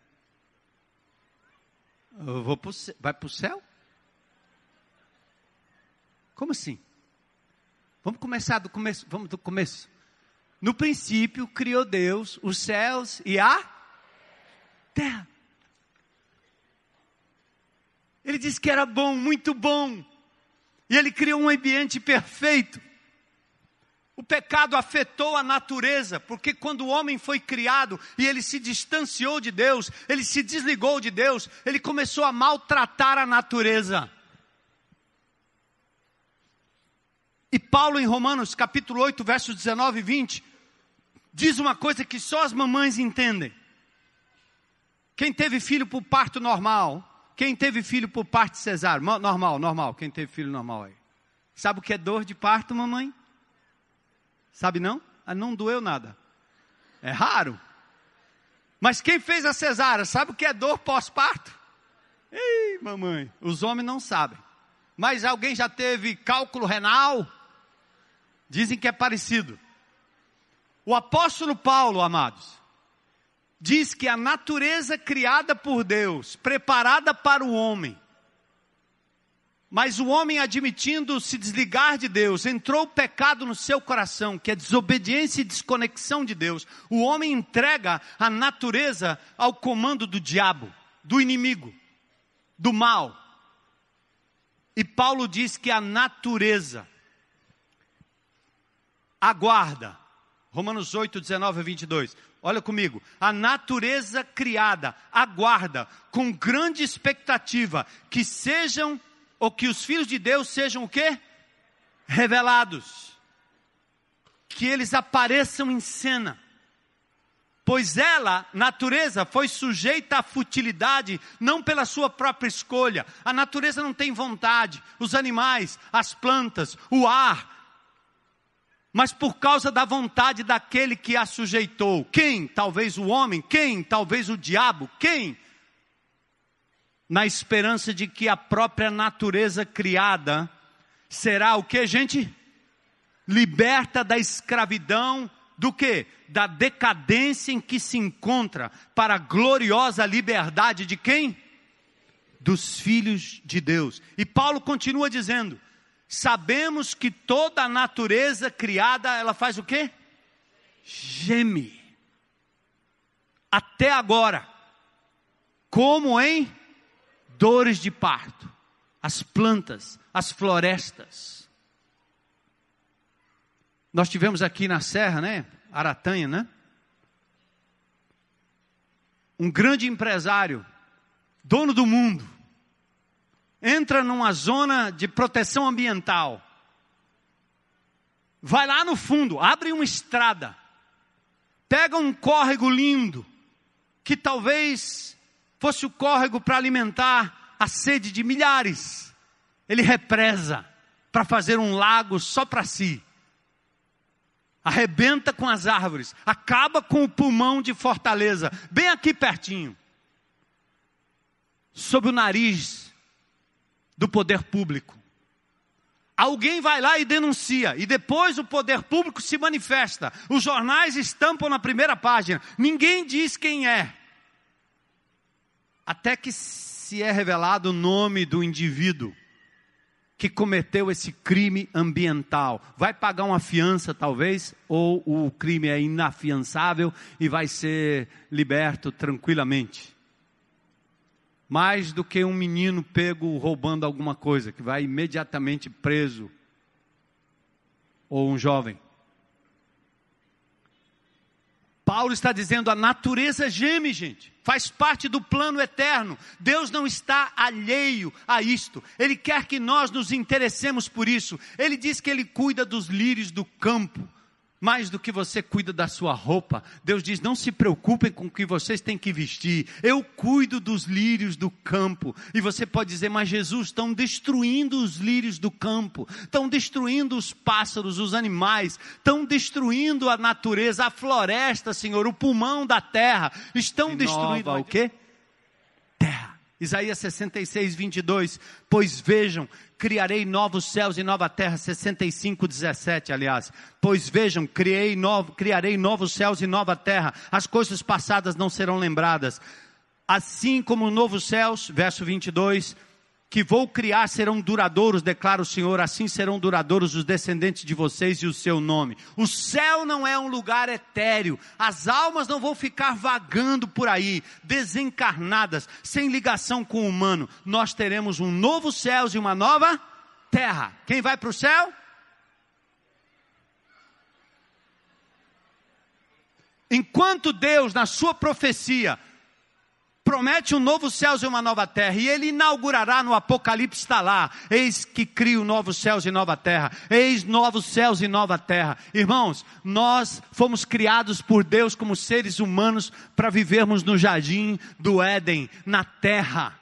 Eu vou pro, vai para o céu? Como assim? Vamos começar do começo. Vamos do começo. No princípio criou Deus os céus e a terra. Ele disse que era bom, muito bom. E ele criou um ambiente perfeito. O pecado afetou a natureza, porque quando o homem foi criado e ele se distanciou de Deus, ele se desligou de Deus, ele começou a maltratar a natureza. E Paulo em Romanos capítulo 8, versos 19 e 20, diz uma coisa que só as mamães entendem. Quem teve filho por parto normal, quem teve filho por parte cesárea, normal, normal, quem teve filho normal aí. Sabe o que é dor de parto, mamãe? Sabe não? Ah, não doeu nada. É raro. Mas quem fez a cesárea, sabe o que é dor pós-parto? Ei, mamãe, os homens não sabem. Mas alguém já teve cálculo renal? Dizem que é parecido. O apóstolo Paulo, amados, diz que a natureza criada por Deus, preparada para o homem, mas o homem admitindo se desligar de Deus, entrou o pecado no seu coração, que é desobediência e desconexão de Deus. O homem entrega a natureza ao comando do diabo, do inimigo, do mal. E Paulo diz que a natureza aguarda Romanos 8, 19 a 22. Olha comigo. A natureza criada aguarda com grande expectativa que sejam, ou que os filhos de Deus sejam o quê? Revelados. Que eles apareçam em cena. Pois ela, natureza, foi sujeita à futilidade, não pela sua própria escolha. A natureza não tem vontade. Os animais, as plantas, o ar, mas por causa da vontade daquele que a sujeitou. Quem? Talvez o homem, quem? Talvez o diabo, quem? Na esperança de que a própria natureza criada será o que, gente? Liberta da escravidão, do que? Da decadência em que se encontra, para a gloriosa liberdade de quem? Dos filhos de Deus. E Paulo continua dizendo: sabemos que toda a natureza criada, ela faz o quê? Geme. Até agora, como em dores de parto, as plantas, as florestas. Nós tivemos aqui na Serra, né? Aratanha, né? Um grande empresário, dono do mundo, entra numa zona de proteção ambiental, vai lá no fundo, abre uma estrada, pega um córrego lindo, que talvez fosse o córrego para alimentar a sede de milhares, ele represa para fazer um lago só para si. Arrebenta com as árvores, acaba com o pulmão de Fortaleza, bem aqui pertinho. Sob o nariz do poder público. Alguém vai lá e denuncia, e depois o poder público se manifesta. Os jornais estampam na primeira página. Ninguém diz quem é. até que se é revelado o nome do indivíduo que cometeu esse crime ambiental. Vai pagar uma fiança, talvez, ou o crime é inafiançável e vai ser liberto tranquilamente. Mais do que um menino pego roubando alguma coisa, que vai imediatamente preso, ou um jovem. Paulo está dizendo: a natureza geme, gente, faz parte do plano eterno. Deus não está alheio a isto, Ele quer que nós nos interessemos por isso. Ele diz que Ele cuida dos lírios do campo mais do que você cuida da sua roupa. Deus diz: não se preocupem com o que vocês têm que vestir. Eu cuido dos lírios do campo. E você pode dizer: mas Jesus, estão destruindo os lírios do campo, estão destruindo os pássaros, os animais, estão destruindo a natureza, a floresta, Senhor, o pulmão da terra. Estão destruindo o quê? Terra. Isaías 66, 22. Pois vejam, criarei novos céus e nova terra. 65, 17, aliás. Pois vejam, criei novo, criarei novos céus e nova terra. As coisas passadas não serão lembradas. Assim como novos céus, verso 22 que vou criar serão duradouros, declara o Senhor, assim serão duradouros os descendentes de vocês e o seu nome. O céu não é um lugar etéreo, as almas não vão ficar vagando por aí, desencarnadas, sem ligação com o humano. Nós teremos um novo céu e uma nova terra. Quem vai para o céu? Enquanto Deus, na sua profecia, promete um novo céu e uma nova terra, e ele inaugurará no Apocalipse está lá, eis que crio novos céus e nova terra, eis novos céus e nova terra. Irmãos, nós fomos criados por Deus como seres humanos para vivermos no jardim do Éden, na terra.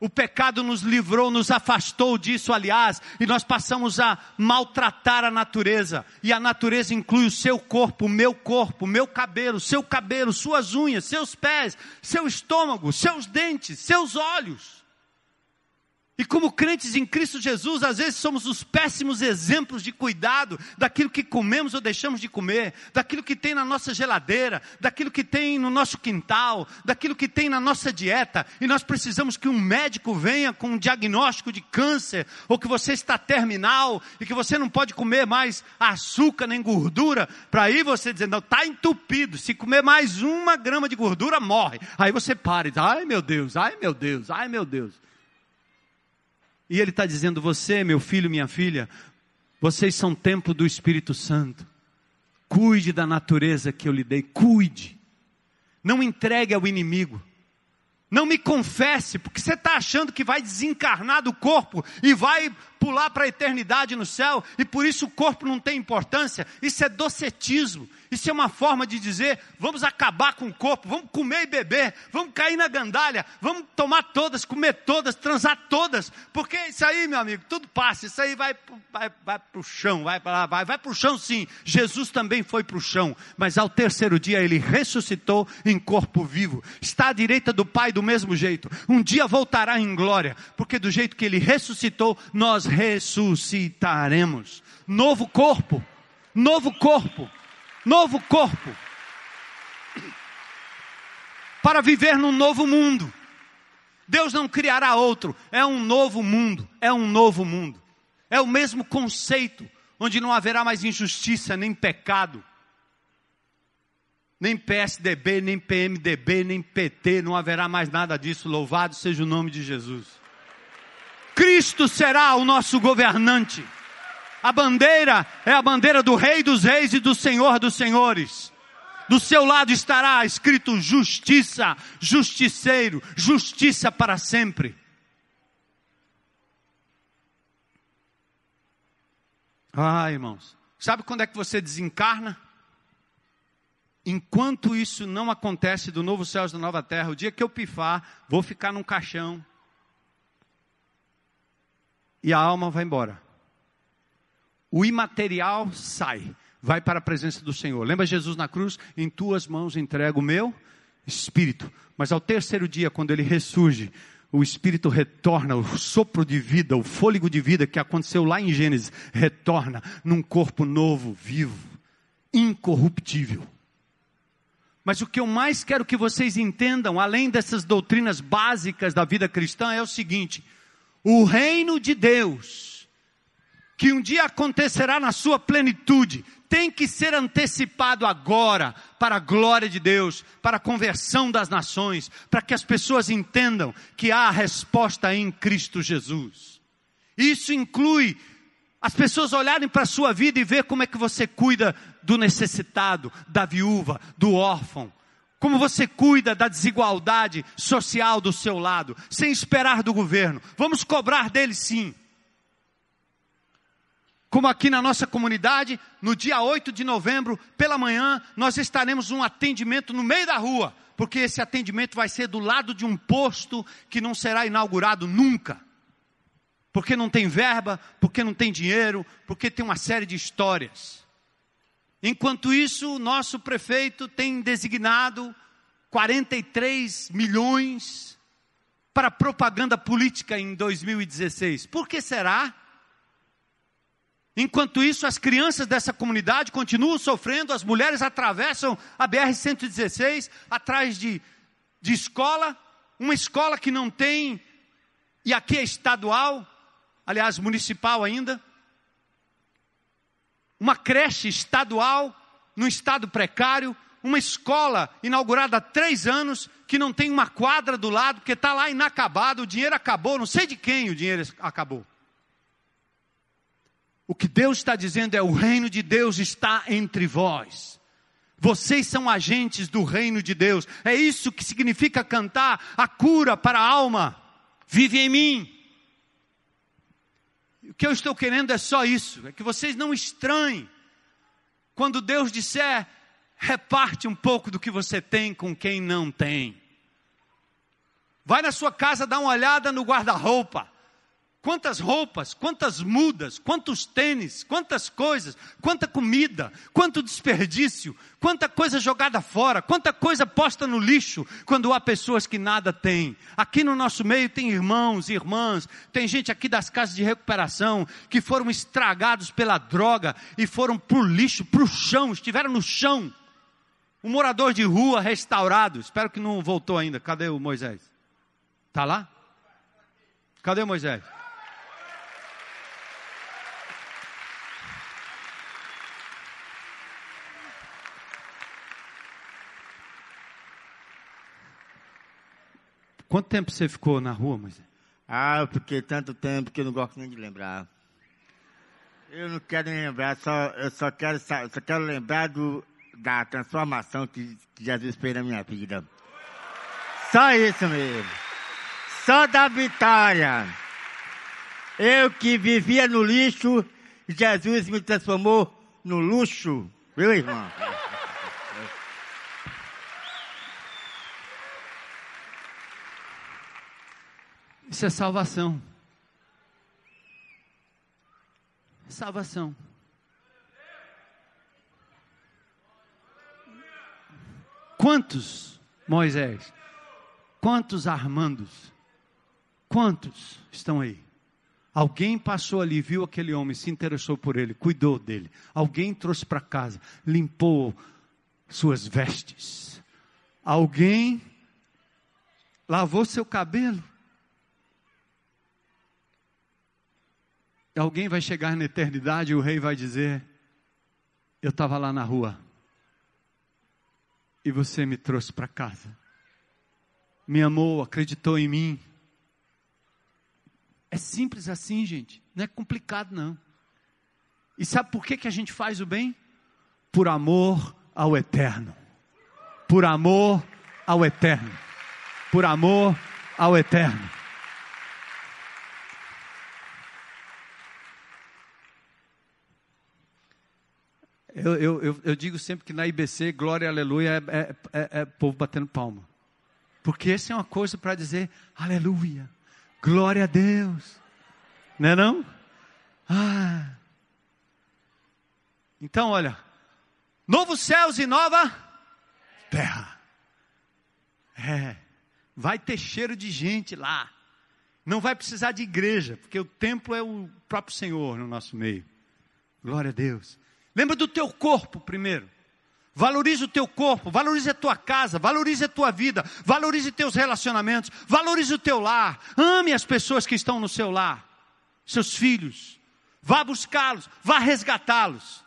O pecado nos livrou, nos afastou disso, aliás, e nós passamos a maltratar a natureza. E a natureza inclui o seu corpo, o meu corpo, o meu cabelo, seu cabelo, suas unhas, seus pés, seu estômago, seus dentes, seus olhos. E como crentes em Cristo Jesus, às vezes somos os péssimos exemplos de cuidado daquilo que comemos ou deixamos de comer, daquilo que tem na nossa geladeira, daquilo que tem no nosso quintal, daquilo que tem na nossa dieta. E nós precisamos que um médico venha com um diagnóstico de câncer, ou que você está terminal e que você não pode comer mais açúcar nem gordura, para aí você dizer, não, está entupido, se comer mais uma grama de gordura, morre. Aí você para e diz, ai meu Deus, ai meu Deus, ai meu Deus. E ele está dizendo: Você, meu filho, minha filha, vocês são templo do Espírito Santo. Cuide da natureza que eu lhe dei, cuide. Não entregue ao inimigo. Não me confesse, porque você está achando que vai desencarnar do corpo e vai pular para a eternidade no céu, e por isso o corpo não tem importância. Isso é docetismo. Isso é uma forma de dizer: vamos acabar com o corpo, vamos comer e beber, vamos cair na gandalha, vamos tomar todas, comer todas, transar todas, porque isso aí, meu amigo, tudo passa, isso aí vai, vai, vai para o chão, vai para lá, vai, vai para o chão sim. Jesus também foi para o chão, mas ao terceiro dia ele ressuscitou em corpo vivo, está à direita do Pai do mesmo jeito, um dia voltará em glória, porque do jeito que ele ressuscitou, nós ressuscitaremos. Novo corpo, novo corpo novo corpo, para viver num novo mundo. Deus não criará outro, é um novo mundo, é um novo mundo. É o mesmo conceito, onde não haverá mais injustiça, nem pecado, nem PSDB, nem PMDB, nem PT, não haverá mais nada disso. Louvado seja o nome de Jesus. Cristo será o nosso governante. A bandeira é a bandeira do Rei dos Reis e do Senhor dos Senhores. Do seu lado estará escrito justiça, justiceiro, justiça para sempre. Ah, irmãos, sabe quando é que você desencarna? Enquanto isso não acontece do novo céu e da nova terra, o dia que eu pifar, vou ficar num caixão e a alma vai embora o imaterial sai, vai para a presença do Senhor. Lembra Jesus na cruz? Em tuas mãos entrego o meu espírito. Mas ao terceiro dia, quando ele ressurge, o espírito retorna, o sopro de vida, o fôlego de vida que aconteceu lá em Gênesis, retorna num corpo novo, vivo, incorruptível. Mas o que eu mais quero que vocês entendam, além dessas doutrinas básicas da vida cristã, é o seguinte: o reino de Deus, que um dia acontecerá na sua plenitude, tem que ser antecipado agora para a glória de Deus, para a conversão das nações, para que as pessoas entendam que há a resposta em Cristo Jesus. Isso inclui as pessoas olharem para a sua vida e ver como é que você cuida do necessitado, da viúva, do órfão. Como você cuida da desigualdade social do seu lado, sem esperar do governo. Vamos cobrar dele sim. Como aqui na nossa comunidade, no dia 8 de novembro, pela manhã, nós estaremos um atendimento no meio da rua, porque esse atendimento vai ser do lado de um posto que não será inaugurado nunca. Porque não tem verba, porque não tem dinheiro, porque tem uma série de histórias. Enquanto isso, o nosso prefeito tem designado 43 milhões para propaganda política em 2016. Por que será? Enquanto isso, as crianças dessa comunidade continuam sofrendo, as mulheres atravessam a BR-116 atrás de, de escola, uma escola que não tem, e aqui é estadual, aliás, municipal ainda, uma creche estadual, num estado precário, uma escola inaugurada há três anos, que não tem uma quadra do lado, porque está lá inacabado, o dinheiro acabou, não sei de quem o dinheiro acabou. O que Deus está dizendo é: o reino de Deus está entre vós. Vocês são agentes do reino de Deus. É isso que significa cantar a cura para a alma. Vive em mim. O que eu estou querendo é só isso: é que vocês não estranhem quando Deus disser, reparte um pouco do que você tem com quem não tem. Vai na sua casa dar uma olhada no guarda-roupa. Quantas roupas, quantas mudas, quantos tênis, quantas coisas, quanta comida, quanto desperdício, quanta coisa jogada fora, quanta coisa posta no lixo, quando há pessoas que nada têm. Aqui no nosso meio tem irmãos e irmãs, tem gente aqui das casas de recuperação que foram estragados pela droga e foram para o lixo, para o chão, estiveram no chão. Um morador de rua restaurado, espero que não voltou ainda. Cadê o Moisés? Está lá? Cadê o Moisés? Quanto tempo você ficou na rua, Moisés? Ah, eu fiquei tanto tempo que eu não gosto nem de lembrar. Eu não quero nem lembrar, só, eu só quero, só quero lembrar do, da transformação que, que Jesus fez na minha vida. Só isso mesmo. Só da vitória. Eu que vivia no lixo, Jesus me transformou no luxo. Viu, irmão? Isso é salvação. Salvação. Quantos, Moisés? Quantos Armandos? Quantos estão aí? Alguém passou ali, viu aquele homem, se interessou por ele, cuidou dele. Alguém trouxe para casa, limpou suas vestes. Alguém lavou seu cabelo. Alguém vai chegar na eternidade e o rei vai dizer: Eu estava lá na rua e você me trouxe para casa. Me amou, acreditou em mim. É simples assim, gente. Não é complicado, não. E sabe por que, que a gente faz o bem? Por amor ao eterno. Por amor ao eterno. Por amor ao eterno. Eu, eu, eu, eu, digo sempre que na IBC, glória aleluia, é, é, é, é povo batendo palma. Porque essa é uma coisa para dizer aleluia, glória a Deus. Não é não? Ah. Então, olha, novos céus e nova terra. É, vai ter cheiro de gente lá. Não vai precisar de igreja, porque o templo é o próprio Senhor no nosso meio. Glória a Deus. Lembra do teu corpo primeiro. Valorize o teu corpo, valorize a tua casa, valorize a tua vida, valorize teus relacionamentos, valorize o teu lar. Ame as pessoas que estão no seu lar, seus filhos. Vá buscá-los, vá resgatá-los.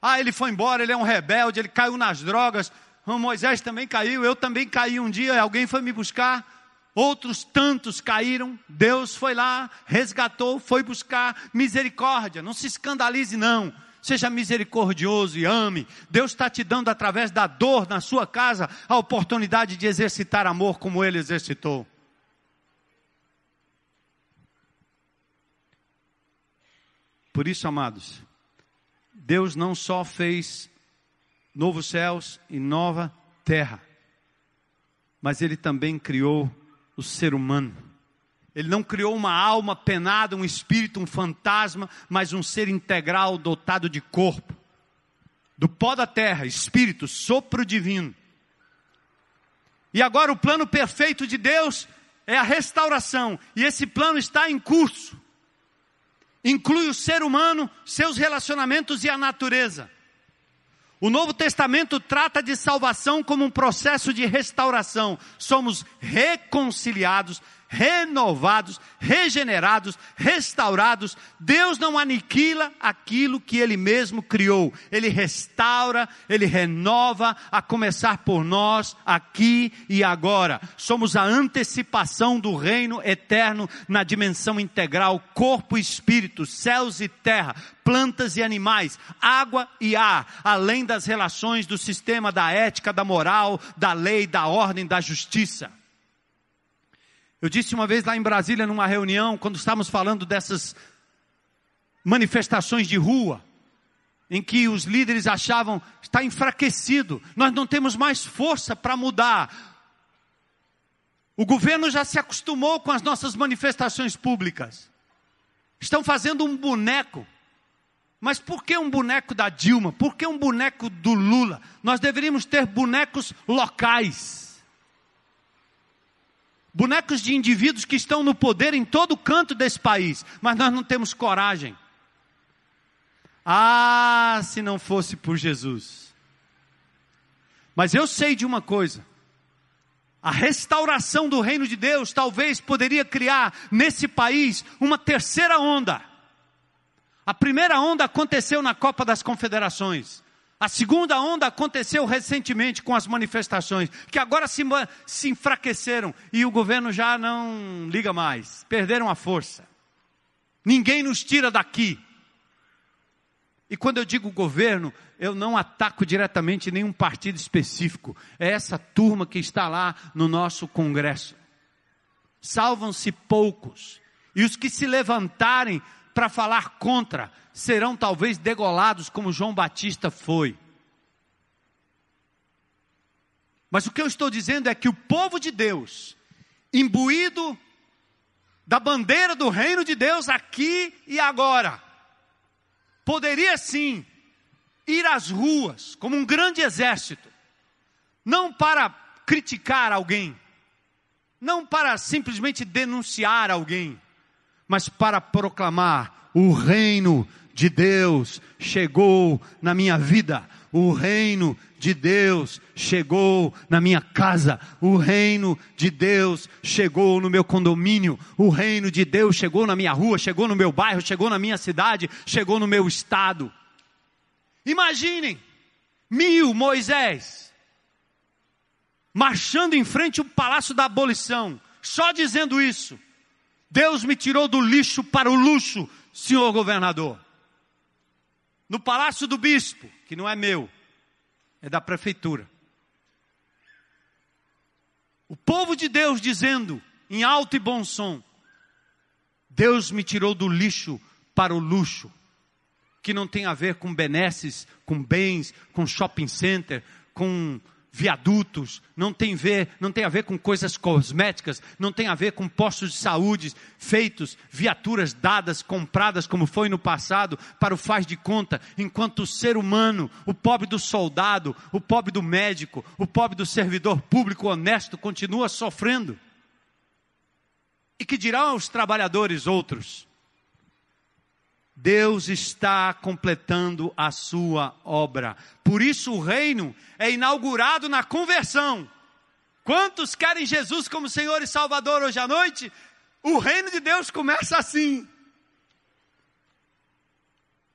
Ah, ele foi embora, ele é um rebelde, ele caiu nas drogas. Oh, Moisés também caiu, eu também caí um dia, alguém foi me buscar. Outros tantos caíram, Deus foi lá, resgatou, foi buscar misericórdia. Não se escandalize, não. Seja misericordioso e ame. Deus está te dando, através da dor na sua casa, a oportunidade de exercitar amor como Ele exercitou. Por isso, amados, Deus não só fez novos céus e nova terra, mas Ele também criou o ser humano. Ele não criou uma alma penada, um espírito, um fantasma, mas um ser integral dotado de corpo. Do pó da terra, espírito, sopro divino. E agora o plano perfeito de Deus é a restauração, e esse plano está em curso. Inclui o ser humano, seus relacionamentos e a natureza. O Novo Testamento trata de salvação como um processo de restauração. Somos reconciliados, renovados, regenerados, restaurados. Deus não aniquila aquilo que Ele mesmo criou. Ele restaura, Ele renova, a começar por nós, aqui e agora. Somos a antecipação do reino eterno na dimensão integral, corpo e espírito, céus e terra, plantas e animais, água e ar, além das relações do sistema da ética, da moral, da lei, da ordem, da justiça. Eu disse uma vez lá em Brasília, numa reunião, quando estávamos falando dessas manifestações de rua, em que os líderes achavam está enfraquecido, nós não temos mais força para mudar. O governo já se acostumou com as nossas manifestações públicas. Estão fazendo um boneco. Mas por que um boneco da Dilma? Por que um boneco do Lula? Nós deveríamos ter bonecos locais bonecos de indivíduos que estão no poder em todo canto desse país, mas nós não temos coragem. Ah, se não fosse por Jesus. Mas eu sei de uma coisa: a restauração do reino de Deus talvez poderia criar nesse país uma terceira onda. A primeira onda aconteceu na Copa das Confederações. A segunda onda aconteceu recentemente com as manifestações, que agora se, se enfraqueceram e o governo já não liga mais, perderam a força. Ninguém nos tira daqui. E quando eu digo governo, eu não ataco diretamente nenhum partido específico, é essa turma que está lá no nosso Congresso. Salvam-se poucos, e os que se levantarem para falar contra serão talvez degolados como João Batista foi. Mas o que eu estou dizendo é que o povo de Deus, imbuído da bandeira do reino de Deus aqui e agora, poderia sim ir às ruas como um grande exército, não para criticar alguém, não para simplesmente denunciar alguém, mas para proclamar o reino de Deus chegou na minha vida. O reino de Deus chegou na minha casa. O reino de Deus chegou no meu condomínio. O reino de Deus chegou na minha rua, chegou no meu bairro, chegou na minha cidade, chegou no meu estado. Imaginem, mil Moisés marchando em frente ao palácio da abolição, só dizendo isso. Deus me tirou do lixo para o luxo, senhor governador no palácio do bispo, que não é meu, é da prefeitura. O povo de Deus dizendo em alto e bom som: Deus me tirou do lixo para o luxo, que não tem a ver com benesses, com bens, com shopping center, com viadutos, não tem, ver, não tem a ver com coisas cosméticas, não tem a ver com postos de saúde feitos, viaturas dadas, compradas como foi no passado, para o faz de conta, enquanto o ser humano, o pobre do soldado, o pobre do médico, o pobre do servidor público honesto continua sofrendo. E que dirão os trabalhadores outros? Deus está completando a sua obra. Por isso o reino é inaugurado na conversão. Quantos querem Jesus como Senhor e Salvador hoje à noite? O reino de Deus começa assim.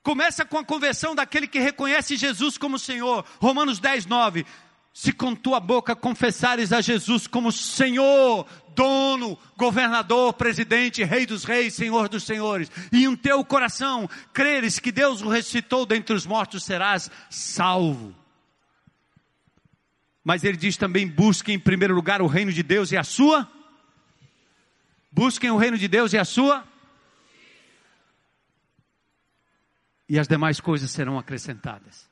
Começa com a conversão daquele que reconhece Jesus como Senhor. Romanos 10, 9. Se com tua boca confessares a Jesus como Senhor, dono, governador, presidente, rei dos reis, senhor dos senhores, e em teu coração creres que Deus o ressuscitou dentre os mortos, serás salvo. Mas ele diz também: busquem em primeiro lugar o reino de Deus e a sua. Busquem o reino de Deus e a sua e as demais coisas serão acrescentadas.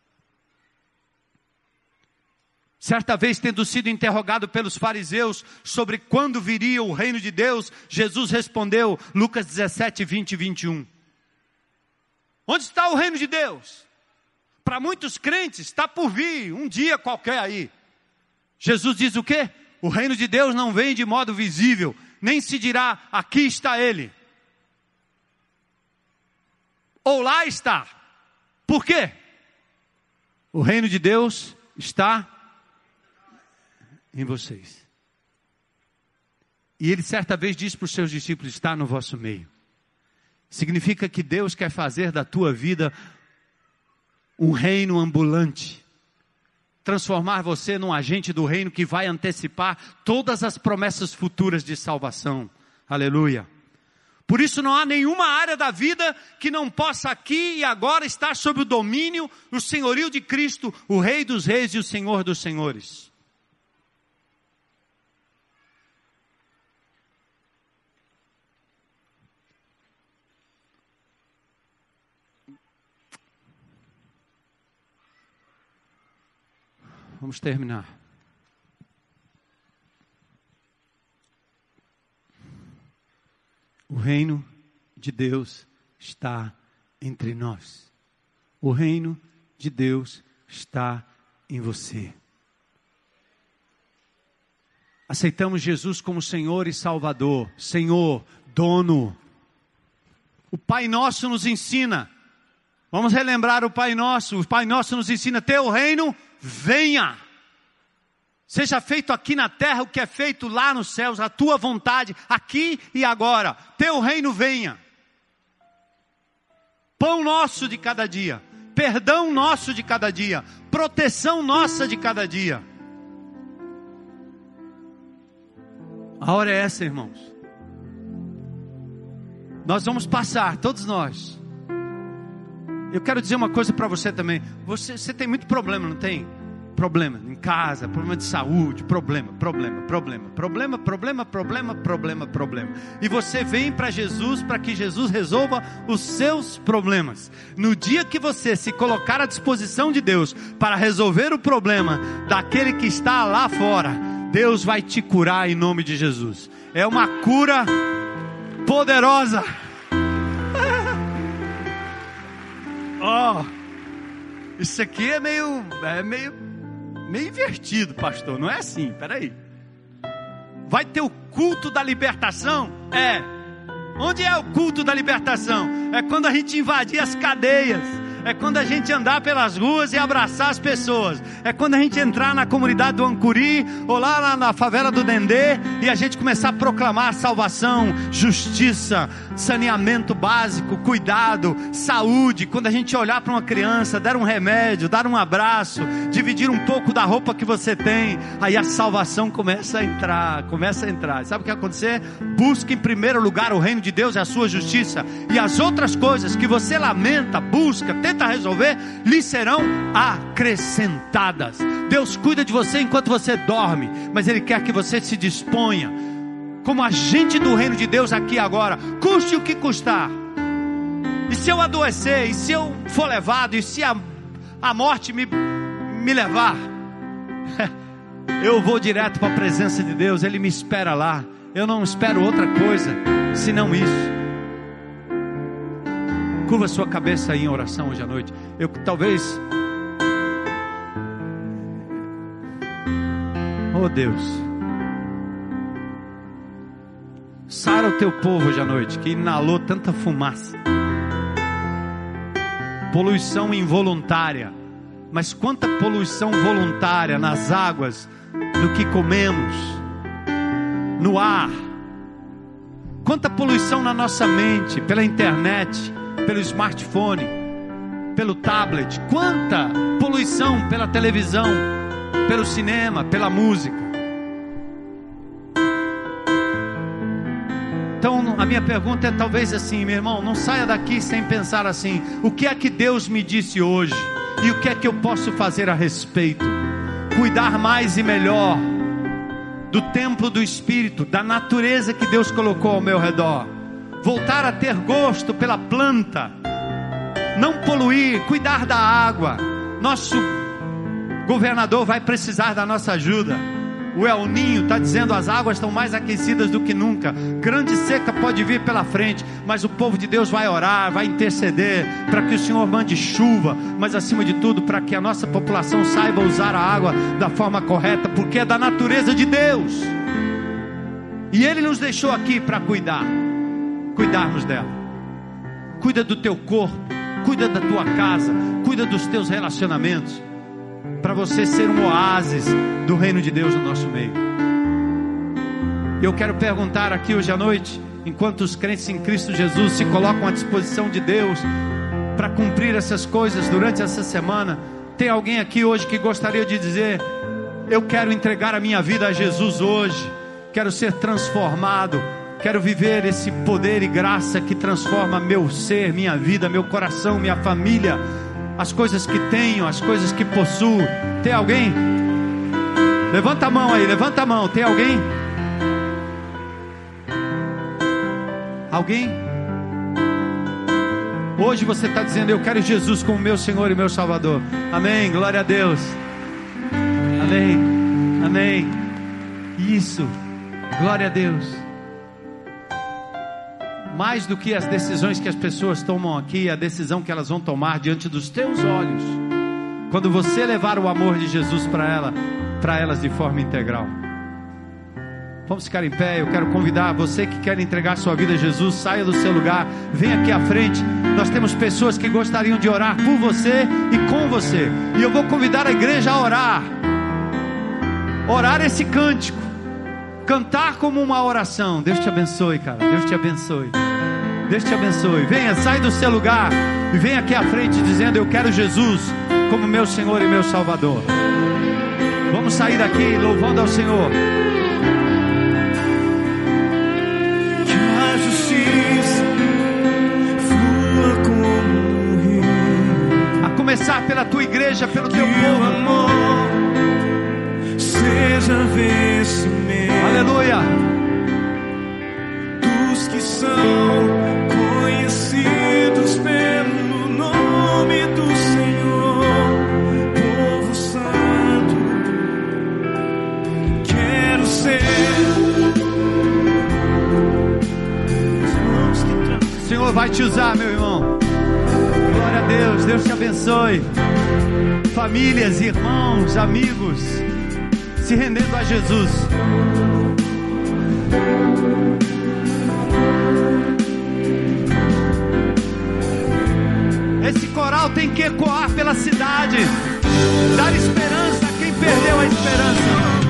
Certa vez, tendo sido interrogado pelos fariseus sobre quando viria o reino de Deus, Jesus respondeu, Lucas 17, 20 e 21. Onde está o reino de Deus? Para muitos crentes, está por vir, um dia qualquer aí. Jesus diz o quê? O reino de Deus não vem de modo visível, nem se dirá, aqui está ele ou lá está. Por quê? O reino de Deus está em vocês. E ele certa vez disse para os seus discípulos: está no vosso meio. Significa que Deus quer fazer da tua vida um reino ambulante. Transformar você num agente do reino que vai antecipar todas as promessas futuras de salvação. Aleluia. Por isso não há nenhuma área da vida que não possa aqui e agora estar sob o domínio, o senhorio de Cristo, o Rei dos Reis e o Senhor dos Senhores. Vamos terminar. O reino de Deus está entre nós. O reino de Deus está em você. Aceitamos Jesus como Senhor e Salvador, Senhor, dono. O Pai Nosso nos ensina. Vamos relembrar o Pai Nosso. O Pai Nosso nos ensina: Teu reino venha. Seja feito aqui na terra o que é feito lá nos céus, a tua vontade, aqui e agora. Teu reino venha. Pão nosso de cada dia, perdão nosso de cada dia, proteção nossa de cada dia. A hora é essa, irmãos. Nós vamos passar, todos nós. Eu quero dizer uma coisa para você também. Você, você tem muito problema, não tem? problema em casa, problema de saúde, problema, problema, problema, problema, problema, problema, problema, problema. E você vem para Jesus para que Jesus resolva os seus problemas. No dia que você se colocar à disposição de Deus para resolver o problema daquele que está lá fora, Deus vai te curar em nome de Jesus. É uma cura poderosa. Oh, isso aqui é meio, é meio meio invertido, pastor. Não é assim, peraí. Vai ter o culto da libertação? É. Onde é o culto da libertação? É quando a gente invadir as cadeias é quando a gente andar pelas ruas e abraçar as pessoas, é quando a gente entrar na comunidade do Ancuri ou lá na favela do Dendê e a gente começar a proclamar salvação, justiça, saneamento básico, cuidado, saúde. Quando a gente olhar para uma criança, dar um remédio, dar um abraço, dividir um pouco da roupa que você tem, aí a salvação começa a entrar, começa a entrar. Sabe o que vai acontecer? Busque em primeiro lugar o reino de Deus e a sua justiça, e as outras coisas que você lamenta, busca, tem tenta resolver, lhe serão acrescentadas. Deus cuida de você enquanto você dorme, mas Ele quer que você se disponha como agente do reino de Deus aqui agora, custe o que custar. E se eu adoecer, e se eu for levado, e se a, a morte me, me levar, eu vou direto para a presença de Deus, Ele me espera lá. Eu não espero outra coisa senão isso. Curva sua cabeça aí em oração hoje à noite. Eu talvez. Oh Deus. Sara o teu povo hoje à noite, que inalou tanta fumaça. poluição involuntária, mas quanta poluição voluntária nas águas, no que comemos, no ar, quanta poluição na nossa mente, pela internet, pelo smartphone, pelo tablet, quanta poluição pela televisão, pelo cinema, pela música. Então, a minha pergunta é talvez assim, meu irmão, não saia daqui sem pensar assim: o que é que Deus me disse hoje? E o que é que eu posso fazer a respeito? Cuidar mais e melhor do templo do Espírito, da natureza que Deus colocou ao meu redor. Voltar a ter gosto pela planta, não poluir, cuidar da água. Nosso governador vai precisar da nossa ajuda. O El Ninho está dizendo as águas estão mais aquecidas do que nunca. Grande seca pode vir pela frente, mas o povo de Deus vai orar, vai interceder para que o Senhor mande chuva, mas acima de tudo para que a nossa população saiba usar a água da forma correta, porque é da natureza de Deus. E Ele nos deixou aqui para cuidar, cuidarmos dela. Cuida do teu corpo, cuida da tua casa, cuida dos teus relacionamentos para você ser um oásis do reino de Deus no nosso meio. Eu quero perguntar aqui hoje à noite, enquanto os crentes em Cristo Jesus se colocam à disposição de Deus para cumprir essas coisas durante essa semana, tem alguém aqui hoje que gostaria de dizer: Eu quero entregar a minha vida a Jesus hoje, quero ser transformado, quero viver esse poder e graça que transforma meu ser, minha vida, meu coração, minha família as coisas que tenho, as coisas que possuo. Tem alguém? Levanta a mão aí, levanta a mão. Tem alguém? Alguém? Hoje você está dizendo: Eu quero Jesus como meu Senhor e meu Salvador. Amém. Glória a Deus. Amém. Amém. Isso. Glória a Deus mais do que as decisões que as pessoas tomam aqui, a decisão que elas vão tomar diante dos teus olhos, quando você levar o amor de Jesus para ela, para elas de forma integral. Vamos ficar em pé. Eu quero convidar você que quer entregar sua vida a Jesus, saia do seu lugar, venha aqui à frente. Nós temos pessoas que gostariam de orar por você e com você. E eu vou convidar a igreja a orar. Orar esse cântico. Cantar como uma oração. Deus te abençoe, cara. Deus te abençoe. Deus te abençoe. Venha, sai do seu lugar e venha aqui à frente dizendo: Eu quero Jesus como meu Senhor e meu Salvador. Vamos sair daqui louvando ao Senhor. Que a justiça flua como um rio. A começar pela tua igreja, pelo teu Que povo. Seja vencimento Aleluia. dos que são conhecidos pelo nome do Senhor, povo santo. Quero ser. O Senhor vai te usar, meu irmão. Glória a Deus. Deus te abençoe. Famílias, irmãos, amigos, se rendendo a Jesus. Esse coral tem que ecoar pela cidade, dar esperança a quem perdeu a esperança.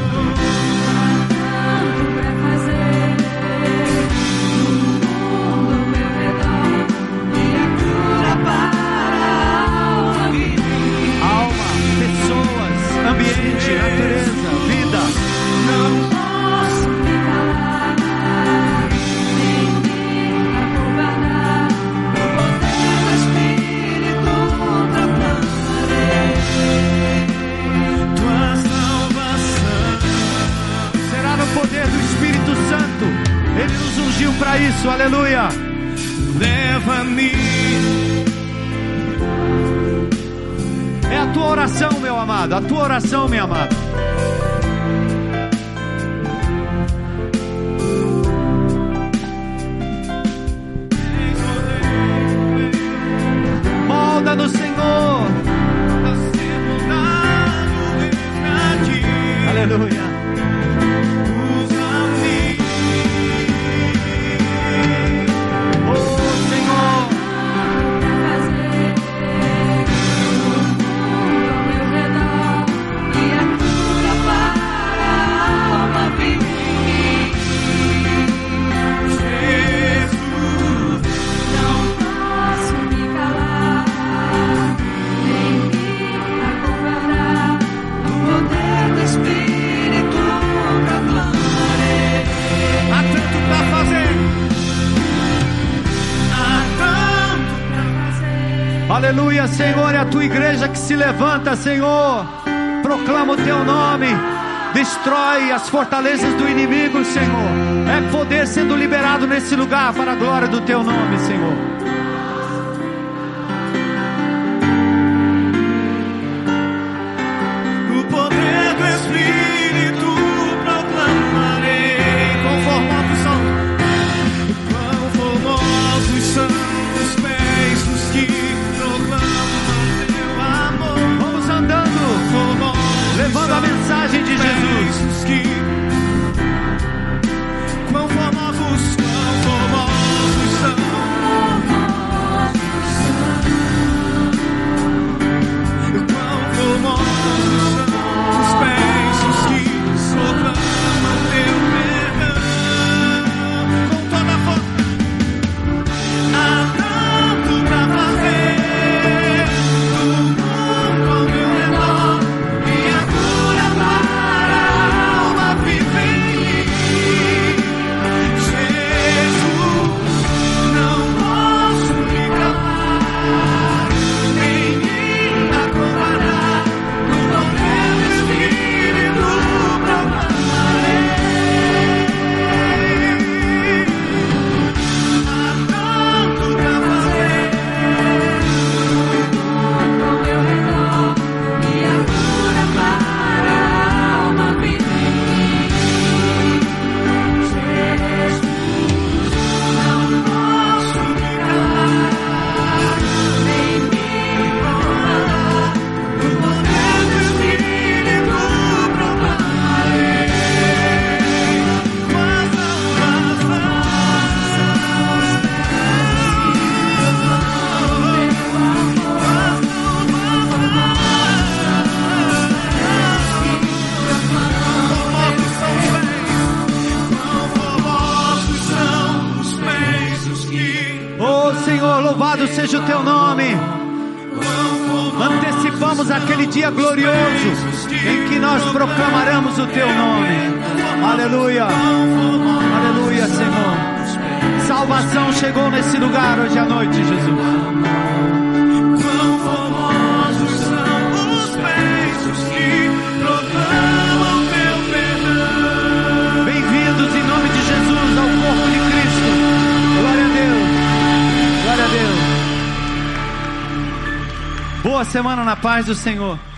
Isso, aleluia. Leva-me É a tua oração, meu amado, a tua oração, minha amada. Molda no Senhor, aleluia. Aleluia, Senhor, é a tua igreja que se levanta, Senhor. Proclama o teu nome. Destrói as fortalezas do inimigo, Senhor. É poder sendo liberado nesse lugar para a glória do teu nome, Senhor. paz do Senhor.